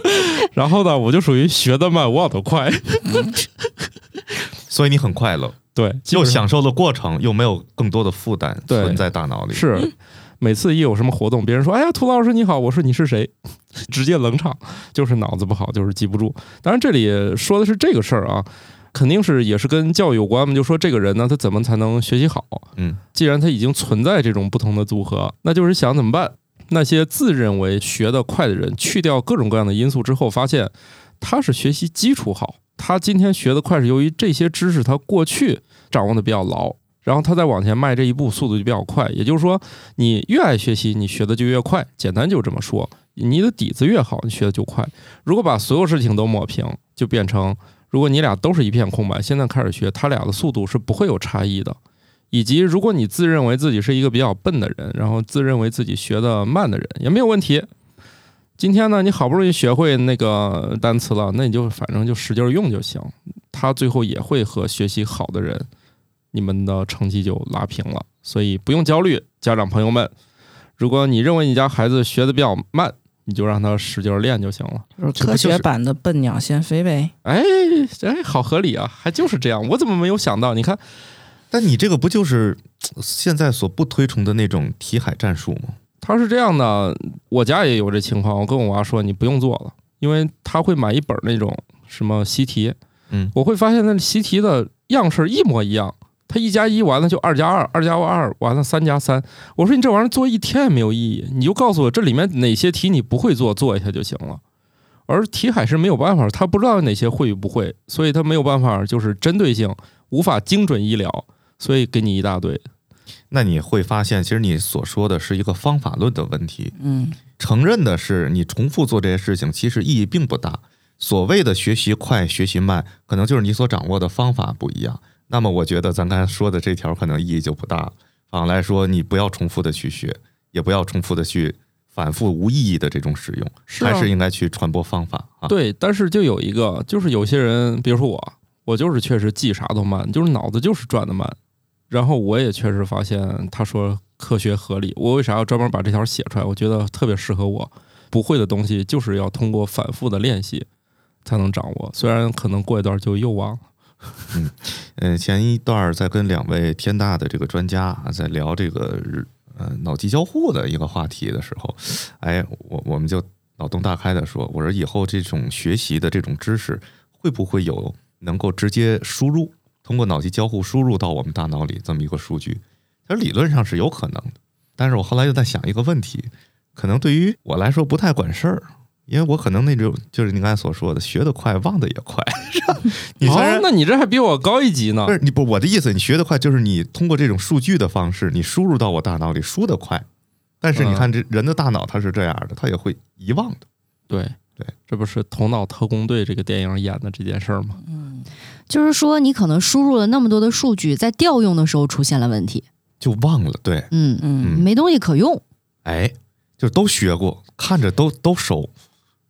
然后呢，我就属于学得慢，忘得快。所以你很快乐，对，又享受了过程，又没有更多的负担存在大脑里。是每次一有什么活动，别人说：“哎呀，涂老师你好。”我说：“你是谁？” 直接冷场，就是脑子不好，就是记不住。当然，这里说的是这个事儿啊，肯定是也是跟教育有关嘛。就说这个人呢，他怎么才能学习好？嗯，既然他已经存在这种不同的组合，那就是想怎么办？那些自认为学得快的人，去掉各种各样的因素之后，发现他是学习基础好，他今天学得快是由于这些知识他过去掌握的比较牢，然后他再往前迈这一步速度就比较快。也就是说，你越爱学习，你学的就越快。简单就这么说，你的底子越好，你学的就快。如果把所有事情都抹平，就变成如果你俩都是一片空白，现在开始学，他俩的速度是不会有差异的。以及如果你自认为自己是一个比较笨的人，然后自认为自己学的慢的人，也没有问题。今天呢，你好不容易学会那个单词了，那你就反正就使劲用就行。他最后也会和学习好的人，你们的成绩就拉平了，所以不用焦虑，家长朋友们。如果你认为你家孩子学的比较慢，你就让他使劲练就行了。就是科学版的笨鸟先飞呗。哎哎，好合理啊，还就是这样，我怎么没有想到？你看，但你这个不就是呃现在所不推崇的那种题海战术吗？他是这样的，我家也有这情况。我跟我娃说，你不用做了，因为他会买一本那种什么习题，嗯，我会发现那习题的样式一模一样。他一加一完了就二加二，二加二完了三加三。我说你这玩意儿做一天也没有意义，你就告诉我这里面哪些题你不会做，做一下就行了。而题海是没有办法，他不知道哪些会与不会，所以他没有办法就是针对性，无法精准医疗，所以给你一大堆。那你会发现，其实你所说的是一个方法论的问题。嗯，承认的是，你重复做这些事情，其实意义并不大。所谓的学习快、学习慢，可能就是你所掌握的方法不一样。那么，我觉得咱刚才说的这条可能意义就不大了。反过来说，你不要重复的去学，也不要重复的去反复无意义的这种使用，是啊还是应该去传播方法啊。对，但是就有一个，就是有些人，比如说我，我就是确实记啥都慢，就是脑子就是转的慢。然后我也确实发现，他说科学合理，我为啥要专门把这条写出来？我觉得特别适合我。不会的东西就是要通过反复的练习才能掌握，虽然可能过一段就又忘了。嗯，前一段在跟两位天大的这个专家啊，在聊这个呃脑机交互的一个话题的时候，哎，我我们就脑洞大开的说，我说以后这种学习的这种知识，会不会有能够直接输入，通过脑机交互输入到我们大脑里这么一个数据？其实理论上是有可能的，但是我后来又在想一个问题，可能对于我来说不太管事儿。因为我可能那种就是你刚才所说的，学得快，忘得也快，是吧？你虽然哦，那你这还比我高一级呢不。是你不，我的意思，你学得快，就是你通过这种数据的方式，你输入到我大脑里，输得快。但是你看，这人的大脑它是这样的，它也会遗忘的。对对，这不是《头脑特工队》这个电影演的这件事儿吗？就是说，你可能输入了那么多的数据，在调用的时候出现了问题。就忘了，对，嗯，嗯没东西可用。哎，就都学过，看着都都熟，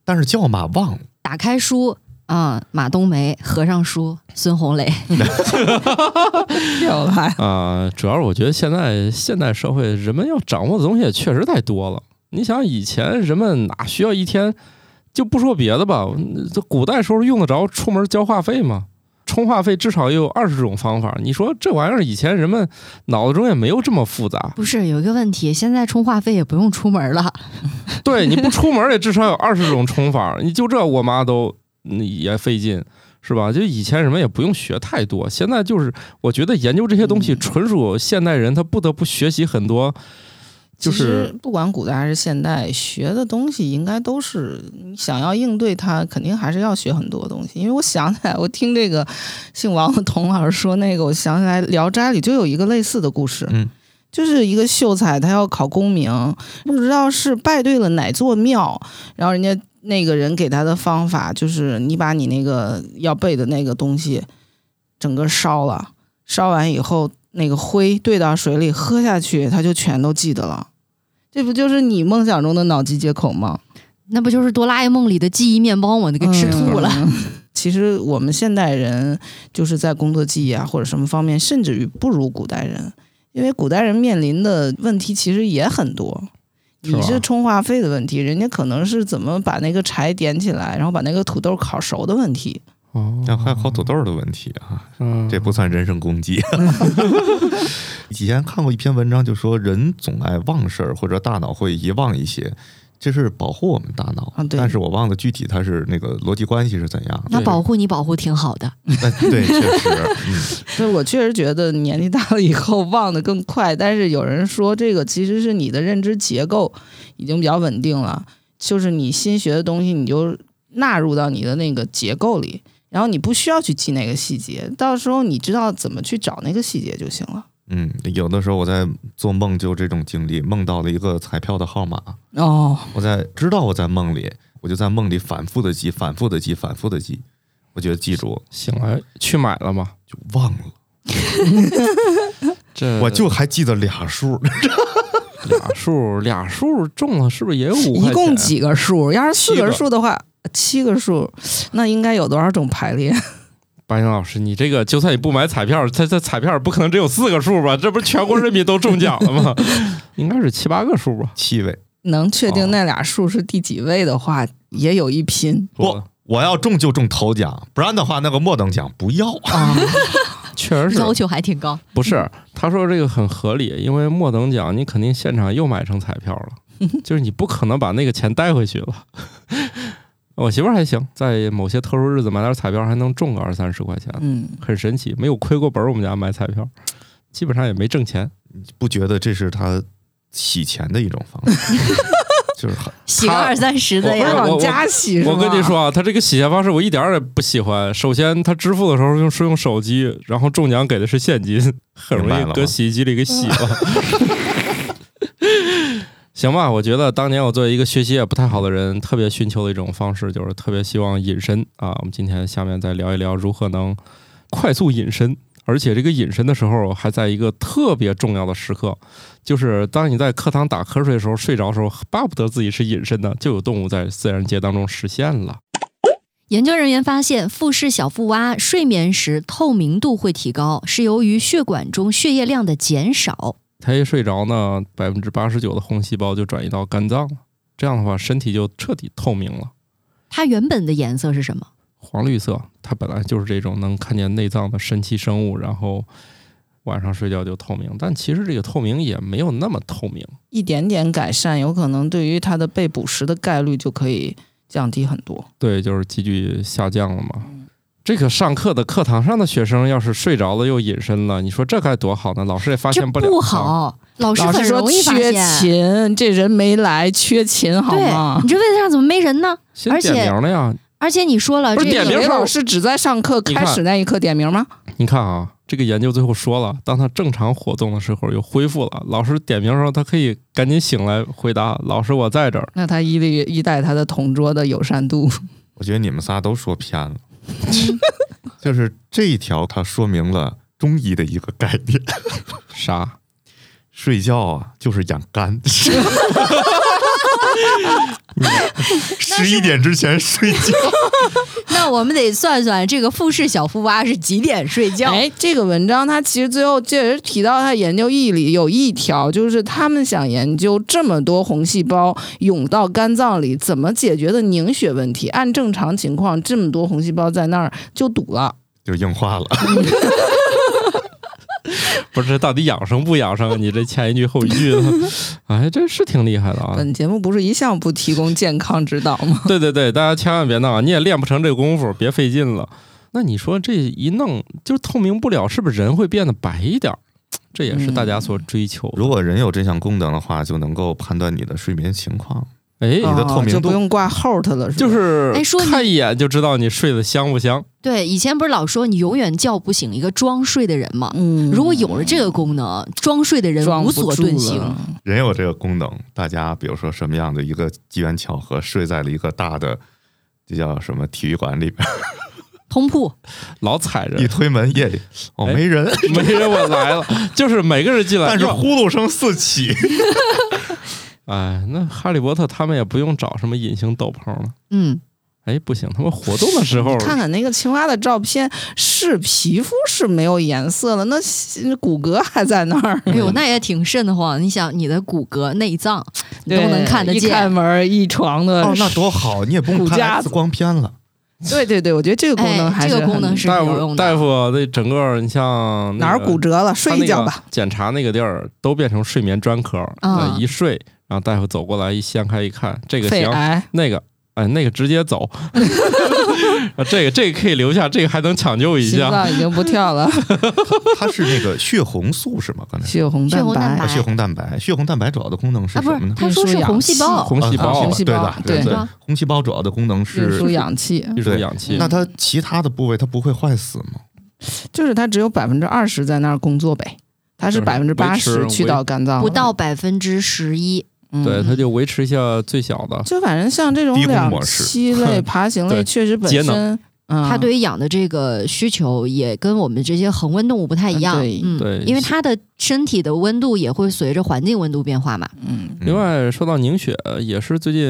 但是叫嘛忘了。打开书啊，马冬梅；合上书，孙红雷。漂亮。啊、主要是我觉得现在现代社会人们要掌握的东西也确实太多了。你想以前人们哪需要一天，就不说别的吧，这古代时候用得着出门交话费吗？充话费至少也有二十种方法。你说这玩意儿以前人们脑子中也没有这么复杂。不是有一个问题，现在充话费也不用出门了。对，你不出门也至少有二十种充法。你就这我妈都嗯也费劲，是吧？就以前人们也不用学太多，现在就是我觉得研究这些东西，嗯纯属现代人他不得不学习很多，就其实是不管古代还是现代，学的东西应该都是你想要应对它，肯定还是要学很多东西。因为我想起来，我听这个姓王的童老师说那个，我想起来《聊斋》里就有一个类似的故事，嗯，就是一个秀才他要考功名，不知道是拜对了哪座庙，然后人家那个人给他的方法就是你把你那个要背的那个东西整个烧了，烧完以后那个灰兑到水里喝下去，他就全都记得了。这不就是你梦想中的脑机接口吗？那不就是哆啦 A 梦里的记忆面包吗？那个吃吐了。嗯其实我们现代人就是在工作记忆啊或者什么方面，甚至于不如古代人，因为古代人面临的问题其实也很多。你是充话费的问题，人家可能是怎么把那个柴点起来，然后把那个土豆烤熟的问题。哦，那还有烤土豆的问题啊，嗯，这不算人身攻击。以前看过一篇文章，就说人总爱忘事儿，或者大脑会遗忘一些，这是保护我们大脑。啊但是我忘了具体它是那个逻辑关系是怎样。那保护你保护挺好的，哎，对，确实，嗯，所以我确实觉得年纪大了以后忘得更快，但是有人说这个其实是你的认知结构已经比较稳定了，就是你新学的东西你就纳入到你的那个结构里，然后你不需要去记那个细节，到时候你知道怎么去找那个细节就行了。嗯，有的时候我在做梦就这种经历，梦到了一个彩票的号码，哦，我在知道我在梦里，我就在梦里反复的记，反复的记，反复的记，我觉得记住醒来去买了吗？就忘了，这 我 就还记得俩数，俩数俩数中了，是不是也有五？一共几个数？要是四个数的话，七个数，那应该有多少种排列？白岩老师，你这个就算你不买彩票，它这彩票不可能只有四个数吧？这不是全国人民都中奖了吗？应该是七八个数吧？七位。能确哦定那俩数是第几位的话，也有一拼不，我要中就中头奖，不然的话那个末等奖不要。啊。确实是要求还挺高。不是？他说这个很合理，因为末等奖你肯定现场又买成彩票了，就是你不可能把那个钱带回去了。我媳妇儿还行，在某些特殊日子买点彩票还能中个二三十块钱，嗯，很神奇，没有亏过本儿。我们家买彩票，基本上也没挣钱。不觉得这是他洗钱的一种方式？就是很他洗个二三十的我呀，我往家洗是我跟吗你说啊，他这个洗钱方式我一点儿也不喜欢。首先，他支付的时候用是用手机，然后中奖给的是现金，很容易搁洗衣机里给洗了。行吧，我觉得当年我作为一个学习也不太好的人，特别寻求的一种方式就是特别希望隐身啊。我们今天下面再聊一聊如何能快速隐身，而且这个隐身的时候还在一个特别重要的时刻，就是当你在课堂打瞌睡的时候，睡着的时候，巴不得自己是隐身的，就有动物在自然界当中实现了。研究人员发现，富氏小腹蛙睡眠时透明度会提高，是由于血管中血液量的减少。它一睡着呢，百分之八十九的红细胞就转移到肝脏了，这样的话身体就彻底透明了。它原本的颜色是什么？黄绿色，它本来就是这种能看见内脏的神奇生物，然后晚上睡觉就透明。但其实这个透明也没有那么透明。一点点改善，有可能对于它的被捕食的概率就可以降低很多。对，就是急剧下降了嘛。这个上课的课堂上的学生要是睡着了又隐身了，你说这该多好呢？老师也发现不了。不。好，老师很容易发缺现。勤，这人没来，缺勤好对吗，你？这位子上怎么没人呢？而且点名了呀！而且你说了，这个点名老师只在上课开始那一刻点名吗？你看啊，这个研究最后说了，当他正常活动的时候又恢复了，老师点名的时候，他可以赶紧醒来回答：“老师，我在这儿。那他依赖依赖他的同桌的友善度。我觉得你们仨都说偏了，就是这一条它说明了中医的一个概念，”啥？睡觉啊就是养肝。十一点之前睡觉，那我们得算算这个富士小腹蛙是几点睡觉。哎，这个文章它其实最后确实提到，它研究意义里有一条，就是他们想研究这么多红细胞涌到肝脏里怎么解决的凝血问题。按正常情况，这么多红细胞在那儿就堵了。就硬化了。不是，到底养生不养生？你这前一句后一句的，哎，这是挺厉害的啊！本节目不是一向不提供健康指导吗？对对对，大家千万别闹，你也练不成这功夫，别费劲了。那你说这一弄就透明不了，是不是人会变得白一点儿？这也是大家所追求的。如果人有这项功能的话，就能够判断你的睡眠情况。哎，你的透明度哦就不用挂 HOT 了，是吧就是哎说你看一眼就知道你睡得香不香。对，以前不是老说你永远叫不醒一个装睡的人吗？嗯，如果有了这个功能，装睡的人无所遁形。人有这个功能，大家比如说什么样的一个机缘巧合，睡在了一个大的，这叫什么体育馆里边，通铺，老踩着一，推门夜里哦哎没人，没人我来了，就是每个人进来，但是呼噜声四起。哎，那哈利波特他们也不用找什么隐形斗篷了。嗯，哎，不行，他们活动的时候，看看那个青蛙的照片，是皮肤是没有颜色了，那骨骼还在那儿。哎呦，那也挺瘆得慌。你想，你的骨骼、内脏都能看得见一开。门一床的。哦，那多好，你也不用看骨架 X 光片了。对对对，我觉得这个功能哎还是这个功能是大有用的夫大夫那整个你像那哪儿骨折了，睡一觉吧。。检查那个地儿都变成睡眠专科，啊呃一睡，然后大夫走过来一掀开一看，这个行，肺癌，那个哎那个直接走，啊这个这个可以留下，这个还能抢救一下心下。脏已经不跳了。它是那个血红素是吗？刚才血红血红蛋白血红蛋白，血红蛋白主要的功能是什么呢？，他说是红细胞，红细胞啊红细胞对的，对对对，红细胞主要的功能运是输氧气，运输氧气，那它其他的部位它不会坏死吗？就是它只有百分之二十在那儿工作呗，它是百分之八十去到肝脏，不到百分之十一。嗯对，它就维持一下最小的。就反正像这种两栖类、爬行类，确实本节能身，嗯，它对于氧的这个需求也跟我们这些恒温动物不太一样，对嗯，对因为它的身体的温度也会随着环境温度变化嘛。嗯嗯另外，说到凝血，也是最近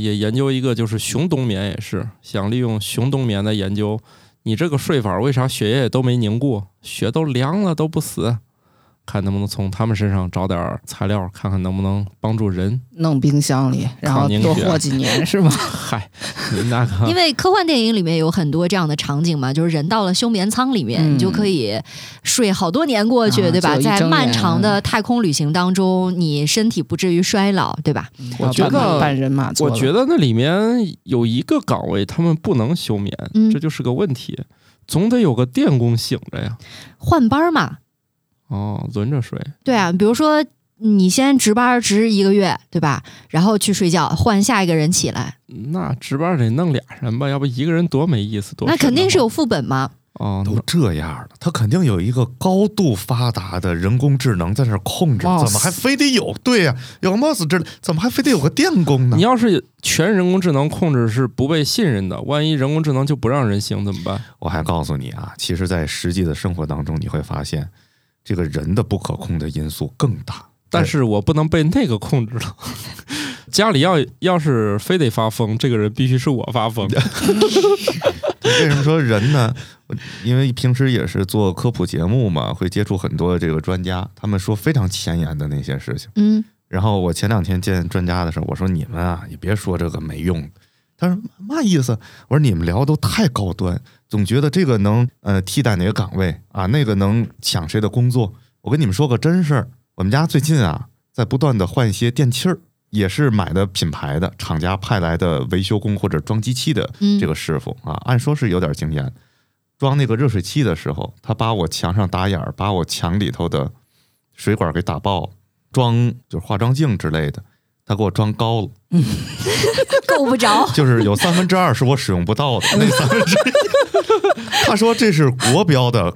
也研究一个，就是熊冬眠，也是想利用熊冬眠的研究。你这个睡法为啥血液都没凝固，血都凉了都不死？看能不能从他们身上找点儿材料，看看能不能帮助人。弄冰箱里，然后多活几年 是吗？嗨，你那个因为科幻电影里面有很多这样的场景嘛，就是人到了休眠舱里面，嗯你就可以睡好多年过去，啊对吧？在漫长的太空旅行当中，你身体不至于衰老，对吧？我觉得半人马座，我觉得那里面有一个岗位他们不能休眠，嗯这就是个问题。总得有个电工醒着呀。换班嘛，哦，轮着睡。对啊，比如说你先值班值一个月，对吧？然后去睡觉，换下一个人起来，那值班得弄俩人吧，要不一个人多没意思，多那肯定是有副本嘛。哦。都这样了，他肯定有一个高度发达的人工智能在那儿控制，怎么还非得有？对呀、有个 mouse 之类，怎么还非得有个电工呢你？要是全人工智能控制是不被信任的，万一人工智能就不让人行怎么办？我还告诉你啊，其实，在实际的生活当中，你会发现，这个人的不可控的因素更大。但是我不能被那个控制了。家里要要是非得发疯，这个人必须是我发疯。为什么说人呢？因为平时也是做科普节目嘛，会接触很多这个专家，他们说非常前沿的那些事情。嗯，然后我前两天见专家的时候，我说你们啊，也别说这个没用。他说嘛意思？我说你们聊都太高端，总觉得这个能呃替代哪个岗位啊，那个能抢谁的工作。我跟你们说个真事儿，我们家最近啊在不断的换一些电器儿，也是买的品牌的厂家派来的维修工或者装机器的嗯这个师傅啊，按说是有点经验。装那个热水器的时候，他把我墙上打眼儿，把我墙里头的水管给打爆，装就是化妆镜之类的，他给我装高了，够不着。就是有三分之二是我使用不到的，那三分之一，他说这是国标的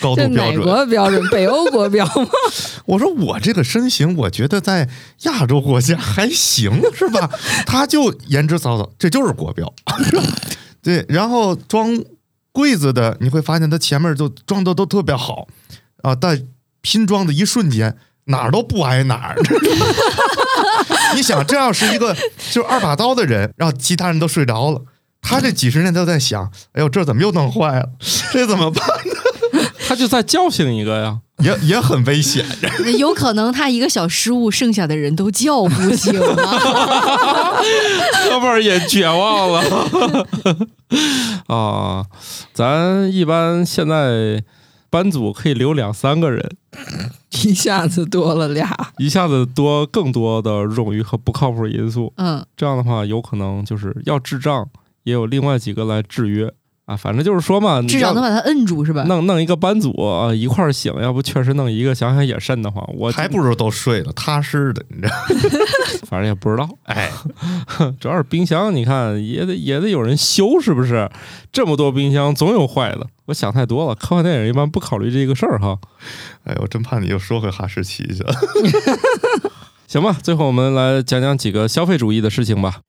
高度标准。国标准？北欧国标吗？我说我这个身形，我觉得在亚洲国家还行，是吧？他就言之凿凿，这就是国标。对，然后装柜子的，你会发现他前面就装的都特别好啊，但拼装的一瞬间哪儿都不挨哪儿。你想，这要是一个就是二把刀的人，然后其他人都睡着了。他这几十年都在想，哎呦，这怎么又弄坏了？这怎么办呢？他就再叫醒一个呀。也也很危险。有可能他一个小失误，剩下的人都叫不醒了！哥们儿也绝望了啊！咱一般现在班组可以留两三个人，一下子多了俩，一下子多更多的冗余和不靠谱因素。嗯，这样的话，有可能就是要智障，也有另外几个来制约。啊，反正就是说嘛，要至少能把它摁住是吧？弄弄一个班组啊一块儿醒，要不确实弄一个想想也瘆得慌。我还不如都睡了，踏实的，你知道？反正也不知道，哎，主要是冰箱，你看也得也得有人修，是不是？这么多冰箱，总有坏的。我想太多了，科幻电影一般不考虑这个事儿哈。哎，我真怕你又说回哈士奇去了。行吧，最后我们来讲讲几个消费主义的事情吧。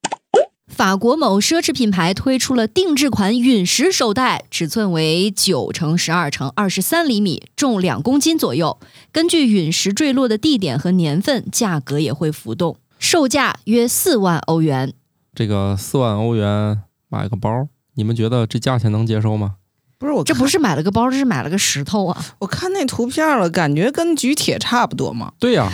法国某奢侈品牌推出了定制款陨石手袋，尺寸为九乘十二乘二十三厘米，重两公斤左右。根据陨石坠落的地点和年份，价格也会浮动，售价约四万欧元。这个四万欧元买个包，你们觉得这价钱能接受吗？不是我，这不是买了个包，这是买了个石头啊！我看那图片了，感觉跟举铁差不多嘛。对呀、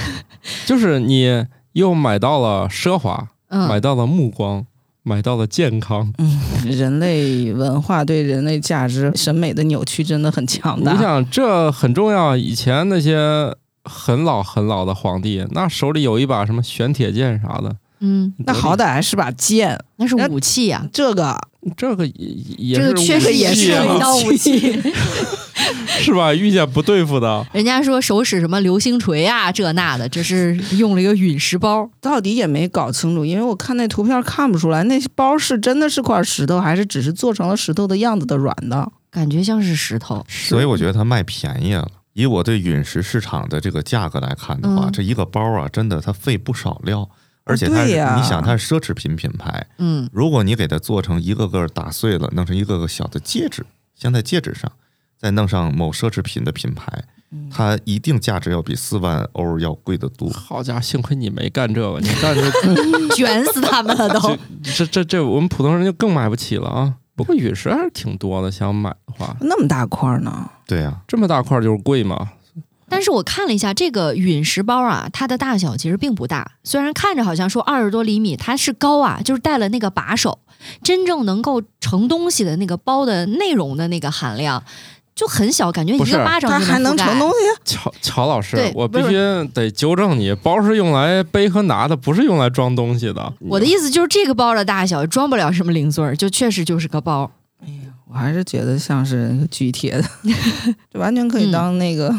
就是你又买到了奢华，买嗯，到了目光，买到了健康。嗯，人类文化对人类价值审美的扭曲真的很强大。你想，这很重要。以前那些很老很老的皇帝，那手里有一把什么玄铁剑啥的，嗯，那好歹还是把剑，那是武器呀、这个这个也也这个确实也是一道武器。是吧？遇见不对付的，人家说手使什么流星锤啊，这那的，这是用了一个陨石包。到底也没搞清楚，因为我看那图片看不出来，那包是真的是块石头，还是只是做成了石头的样子的软的？感觉像是石头，所以我觉得它卖便宜了。以我对陨石市场的这个价格来看的话，嗯这一个包啊，真的它费不少料，而且它你想它是奢侈品品牌，嗯，如果你给它做成一个个打碎了，弄成一个个小的戒指，镶在戒指上，再弄上某奢侈品的品牌，它一定价值要比四万欧要贵得多。好家伙，幸亏你没干这个，你干这 卷死他们了都。这这这，我们普通人就更买不起了啊。不过陨石还是挺多的，想买的话，那么大块呢？对呀、这么大块就是贵嘛。但是我看了一下这个陨石包啊，它的大小其实并不大，虽然看着好像说二十多厘米，它是高啊，就是带了那个把手，真正能够盛东西的那个包的内容的那个含量就很小，感觉一个巴掌它还能盛东西？乔乔老师，我必须得纠正你，包是用来背和拿的，不是用来装东西的。我的意思就是这个包的大小装不了什么零碎儿，就确实就是个包。哎呀我还是觉得像是那个举铁的，这完全可以当那个。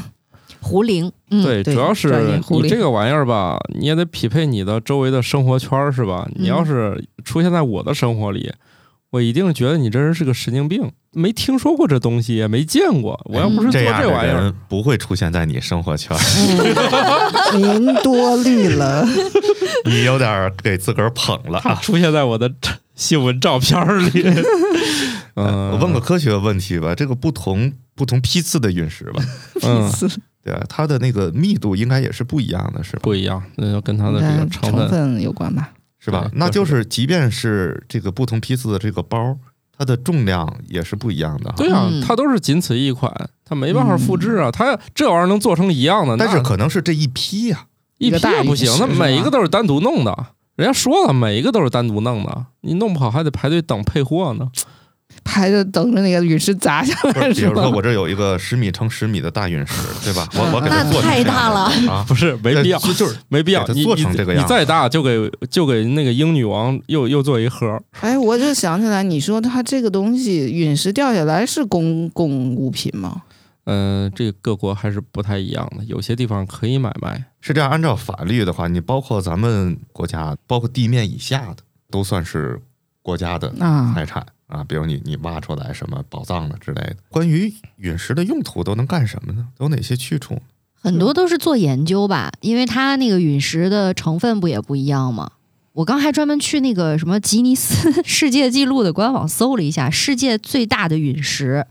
壶铃，嗯，对，主要是你这个玩意儿吧，你也得匹配你的周围的生活圈儿，是吧？你要是出现在我的生活里，我一定觉得你这人是个神经病，没听说过这东西，也没见过。我要不是做这玩意儿，不会出现在你生活圈儿，您多虑了，你有点给自个儿捧了。出现在我的新闻照片里。嗯，我问个科学问题吧，这个不同不同批次的陨石吧，嗯，对啊，它的那个密度应该也是不一样的，是吧？不一样，那就跟它的这个跟成成分。有关吧？是吧？那就是即便是这个不同批次的这个包，它的重量也是不一样的。对啊嗯，它都是仅此一款，它没办法复制啊。它这玩意儿能做成一样的，但是可能是这一批呀、一批也不行那每一个都是单独弄的。人家说了，每一个都是单独弄的，你弄不好还得排队等配货呢。排着等着那个陨石砸下，来是吧比如说？我这有一个十米乘十米的大陨石，对吧？我我给它那太大了啊，不是，没必要，就就是没必要。你做成这个样子你再大就给就给那个英女王又又做一盒。哎，我就想起来，你说它这个东西陨石掉下来是公共物品吗？嗯、这个各国还是不太一样的，有些地方可以买卖。是这样。按照法律的话，你包括咱们国家，包括地面以下的，都算是国家的啊，财产啊。比如你你挖出来什么宝藏了之类的。关于陨石的用途都能干什么呢？有哪些去处？很多都是做研究吧，因为它那个陨石的成分不也不一样吗？我刚还专门去那个什么吉尼斯 世界纪录的官网搜了一下，世界最大的陨石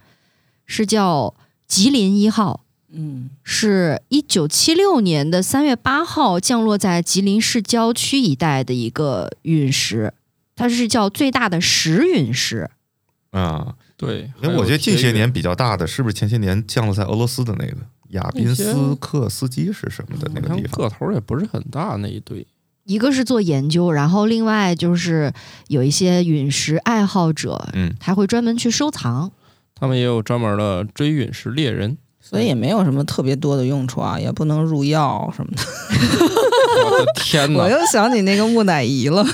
是叫吉林一号，嗯，是一九七六年的三月八号降落在吉林市郊区一带的一个陨石，它是叫最大的石陨石。啊，对，因为我觉得近些年比较大的，是不是前些年降落在俄罗斯的那个亚宾斯克斯基是什么的那个地方？个头也不是很大那一堆。一个是做研究，然后另外就是有一些陨石爱好者，嗯，他会专门去收藏。他们也有专门的追陨石猎人。所以也没有什么特别多的用处啊，也不能入药什么的。我的天哪 我！又想起那个木乃伊了，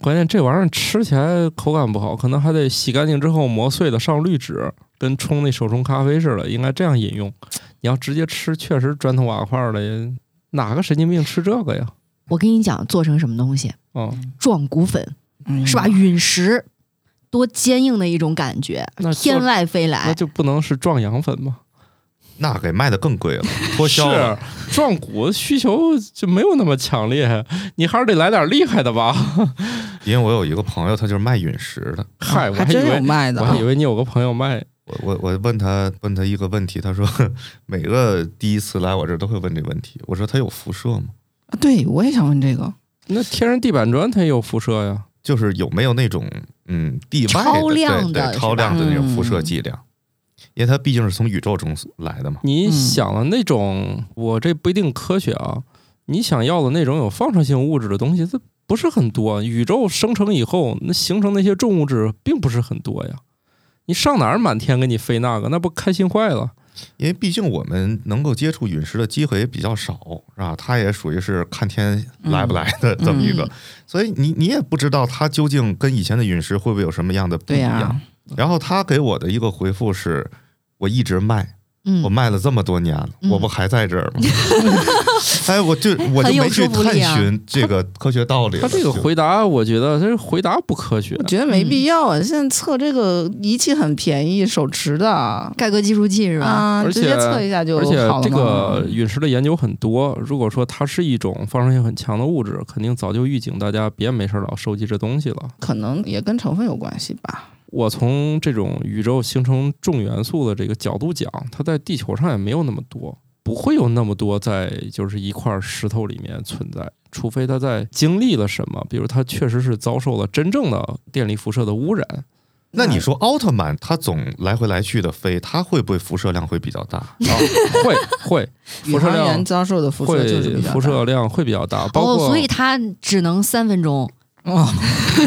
关键这玩意儿吃起来口感不好，可能还得洗干净之后磨碎的上滤纸，跟冲那手冲咖啡似的，应该这样饮用。你要直接吃，确实砖头瓦块的，哪个神经病吃这个呀？我跟你讲，做成什么东西？哦，壮骨粉嗯是吧？？陨石多坚硬的一种感觉那，天外飞来那。就不能是壮阳粉吗？那给卖的更贵了，脱销了。是壮骨需求就没有那么强烈，你还是得来点厉害的吧？因为我有一个朋友，他就是卖陨石的。嗨，我还真有还以为卖的啊我还以为你有个朋友卖我我我问他问他一个问题，他说每个第一次来我这儿都会问这个问题。我说他有辐射吗？啊对，我也想问这个。那天然地板砖它也有辐射呀。就是有没有那种嗯地外的超亮的对对超亮的那种辐射嗯剂量？因为它毕竟是从宇宙中来的嘛。你嗯想的那种，我这不一定科学啊。你想要的那种有放射性物质的东西，它不是很多。宇宙生成以后，那形成那些重物质并不是很多呀。你上哪儿满天给你飞那个，那不开心坏了？因为毕竟我们能够接触陨石的机会也比较少，是吧？它也属于是看天来不来的这么一个，嗯所以你你也不知道它究竟跟以前的陨石会不会有什么样的不一样。然后他给我的一个回复是：我一直卖，嗯我，卖了这么多年了，嗯我不还在这儿吗？哎，我就我就没去探寻这个科学道理了。他这个回答，我觉得他这回答不科学我。觉得没必要啊！现在测这个仪器很便宜，手持的盖革计数器是吧？啊，直接测一下就好了而且这个陨石的研究很多，如果说它是一种放射性很强的物质，肯定早就预警大家别没事儿老收集这东西了。可能也跟成分有关系吧。我从这种宇宙形成重元素的这个角度讲，它在地球上也没有那么多，不会有那么多在就是一块石头里面存在，除非它在经历了什么，比如它确实是遭受了真正的电力辐射的污染。那你说奥特曼他总来回来去的飞，他会不会辐射量会比较大？啊，会会宇 辐射量航员遭受的辐射就是会比较大辐射量会比较大，包哦，括、所以它只能三分钟。哦，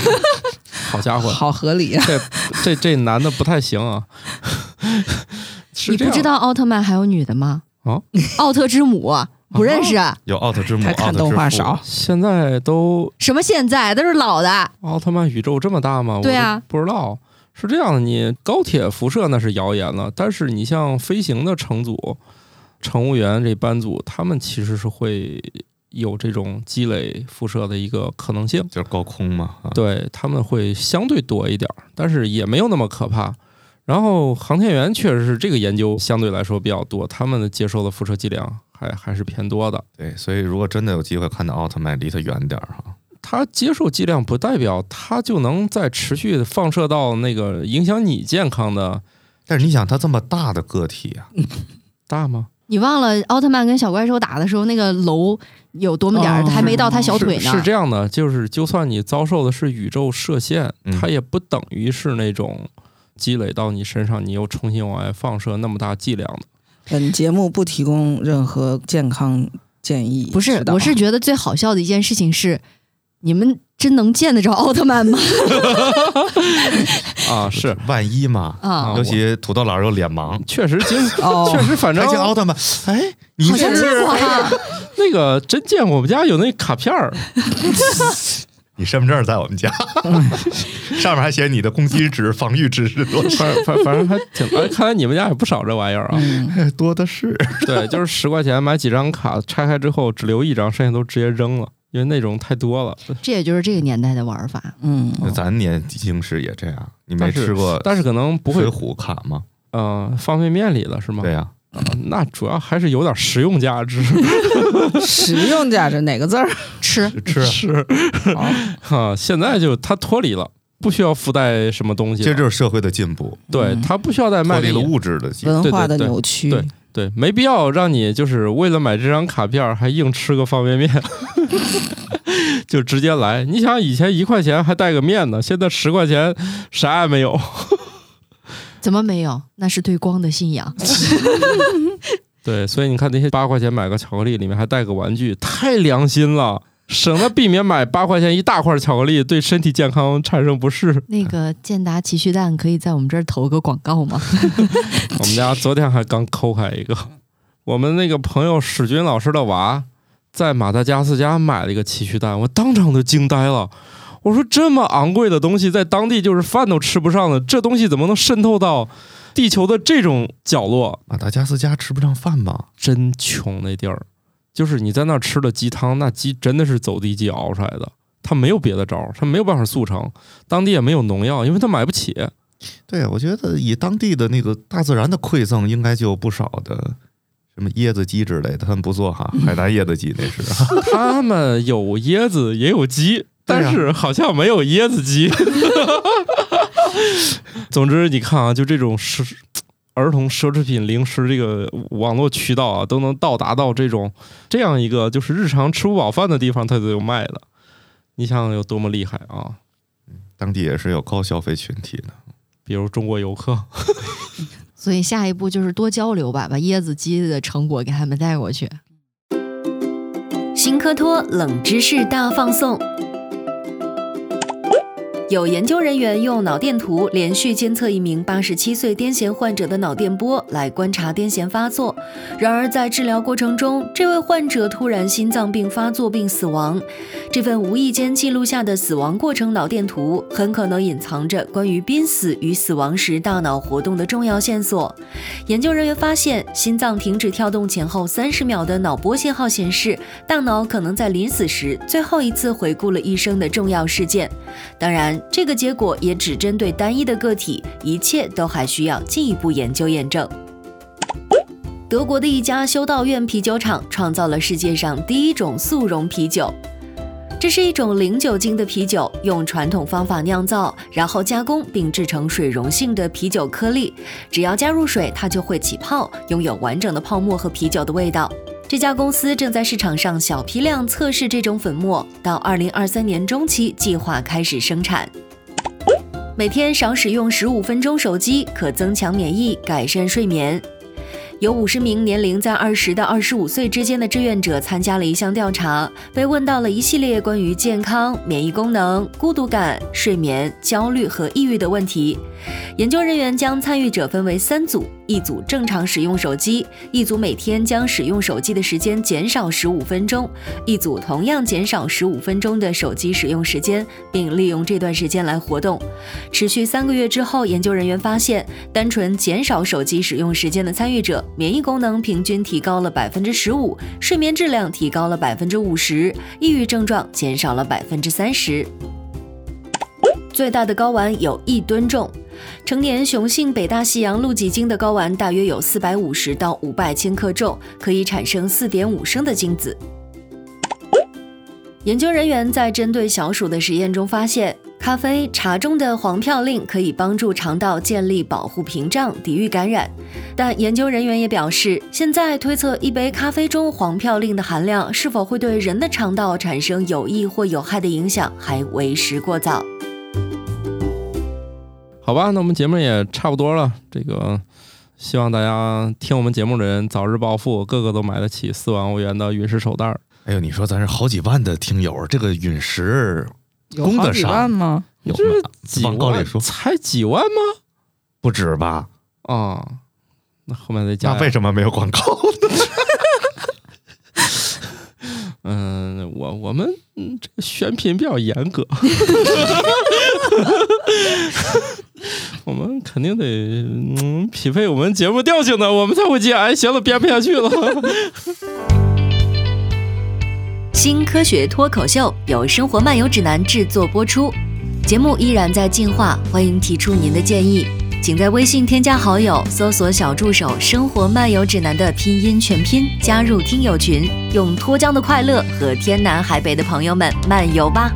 好家伙，好合理 啊！这这这男的不太行啊。你不知道奥特曼还有女的吗？啊，奥特之母不认识，啊有奥特之母，他看动画少，现在都什么现在都是老的。奥特曼宇宙这么大吗？对啊我不知道。是这样的，你高铁辐射那是谣言了，但是你像飞行的乘组、乘务员这班组，他们其实是会有这种积累辐射的一个可能性。就是高空嘛。啊，对他们会相对多一点儿，但是也没有那么可怕。然后航天员确实是这个研究相对来说比较多，他们的接受的辐射剂量还还是偏多的。对，所以如果真的有机会看到奥特曼，离他远点儿哈。他接受剂量不代表他就能再持续地放射到那个影响你健康的但是你想，他这么大的个体啊，大吗？你忘了奥特曼跟小怪兽打的时候，那个楼有多么点儿，哦还没到他小腿呢。是是这样的，就是就算你遭受的是宇宙射线，嗯它也不等于是那种积累到你身上，你又重新往外放射那么大剂量的。本节目不提供任何健康建议。不是我是觉得最好笑的一件事情是，你们真能见得着奥特曼吗？啊，是。万一嘛，啊。尤其土豆老师又脸盲，确实经哦。确实，反正还见奥特曼，哎，你好像是。那个真见过，我们家有那卡片儿，你身份证在我们家，上面还写你的攻击值、防御值是多少，反反反正还挺，哎，看来你们家也不少这玩意儿啊。嗯，多的是。对，就是十块钱买几张卡，拆开之后只留一张，剩下都直接扔了，因为内容太多了。这也就是这个年代的玩法。嗯，那咱年轻时也这样，你没吃过但是可能不会水，浒卡吗？呃，方便面里了是吗？对呀、啊那主要还是有点实用价值。实用价值哪个字儿？吃吃啊是啊，现在就它脱离了，不需要附带什么东西。这就是社会的进步，对，嗯它不需要再脱离了卖给你。物质的进步。文化的对对对扭曲。对对，没必要让你就是为了买这张卡片还硬吃个方便面，就直接来。你想以前一块钱还带个面呢，现在十块钱啥也没有。怎么没有？那是对光的信仰。对，所以你看那些八块钱买个巧克力，里面还带个玩具，太良心了，省得避免买八块钱一大块巧克力对身体健康产生不适。那个健达奇趣蛋可以在我们这儿投个广告吗？我们家昨天还刚抠开一个，我们那个朋友史军老师的娃在马达加斯加买了一个奇趣蛋，我当场就惊呆了。我说这么昂贵的东西，在当地就是饭都吃不上的，这东西怎么能渗透到地球的这种角落？马达加斯加吃不上饭吧？真穷那地儿，就是你在那儿吃的鸡汤，那鸡真的是走地鸡熬出来的，它没有别的招儿，它没有办法速成，当地也没有农药，因为它买不起。对，我觉得以当地的那个大自然的馈赠，应该就有不少的什么椰子鸡之类的，他们不做哈，海南椰子鸡那是。他们有椰子也有鸡，但啊是好像没有椰子鸡。总之，你看啊，就这种奢儿童奢侈品零食这个网络渠道啊，都能到达到这种这样一个就是日常吃不饱饭的地方，它都有卖的。你想想有多么厉害啊！当地也是有高消费群体的。比如中国游客，所以下一步就是多交流吧，把椰子鸡的成果给他们带过去。新科托冷知识大放送。有研究人员用脑电图连续监测一名八十七岁癫痫患者的脑电波，来观察癫痫发作。然而，在治疗过程中，这位患者突然心脏病发作并死亡。这份无意间记录下的死亡过程脑电图，很可能隐藏着关于濒死与死亡时大脑活动的重要线索。研究人员发现，心脏停止跳动前后三十秒的脑波信号显示，大脑可能在临死时最后一次回顾了一生的重要事件。当然，这个结果也只针对单一的个体，一切都还需要进一步研究验证。德国的一家修道院啤酒厂创造了世界上第一种速溶啤酒。这是一种零酒精的啤酒，用传统方法酿造，然后加工并制成水溶性的啤酒颗粒。只要加入水，它就会起泡，拥有完整的泡沫和啤酒的味道。这家公司正在市场上小批量测试这种粉末，到二零二三年中期计划开始生产。每天少使用十五分钟手机，可增强免疫，改善睡眠。有五十名年龄在二十到二十五岁之间的志愿者参加了一项调查，被问到了一系列关于健康、免疫功能、孤独感、睡眠、焦虑和抑郁的问题。研究人员将参与者分为三组，一组正常使用手机，一组每天将使用手机的时间减少十五分钟，一组同样减少十五分钟的手机使用时间，并利用这段时间来活动。持续三个月之后，研究人员发现，单纯减少手机使用时间的参与者，免疫功能平均提高了百分之十五，睡眠质量提高了百分之五十，抑郁症状减少了百分之三十。最大的睾丸有一吨重，成年雄性北大西洋露脊鲸的睾丸大约有四百五十到五百千克重，可以产生四点五升的精子。研究人员在针对小鼠的实验中发现，咖啡、茶中的黄嘌呤可以帮助肠道建立保护屏障，抵御感染。但研究人员也表示，现在推测一杯咖啡中黄嘌呤的含量是否会对人的肠道产生有益或有害的影响，还为时过早。好吧，那我们节目也差不多了。这个希望大家听我们节目的人早日暴富，个个都买得起四万欧元的陨石手袋儿。哎呦，你说咱是好几万的听友，这个陨石有好几供得上万吗？有吗？几广告里万说才几万吗？不止吧？啊、那后面再加。那为什么没有广告？嗯，我我们嗯这个选品比较严格，我们肯定得嗯匹配我们节目调性的，我们才会接。哎，行了，编不下去了。新科学脱口秀由生活漫游指南制作播出，节目依然在进化，欢迎提出您的建议，请在微信添加好友，搜索小助手“生活漫游指南”的拼音全拼，加入听友群，用脱缰的快乐和天南海北的朋友们漫游吧。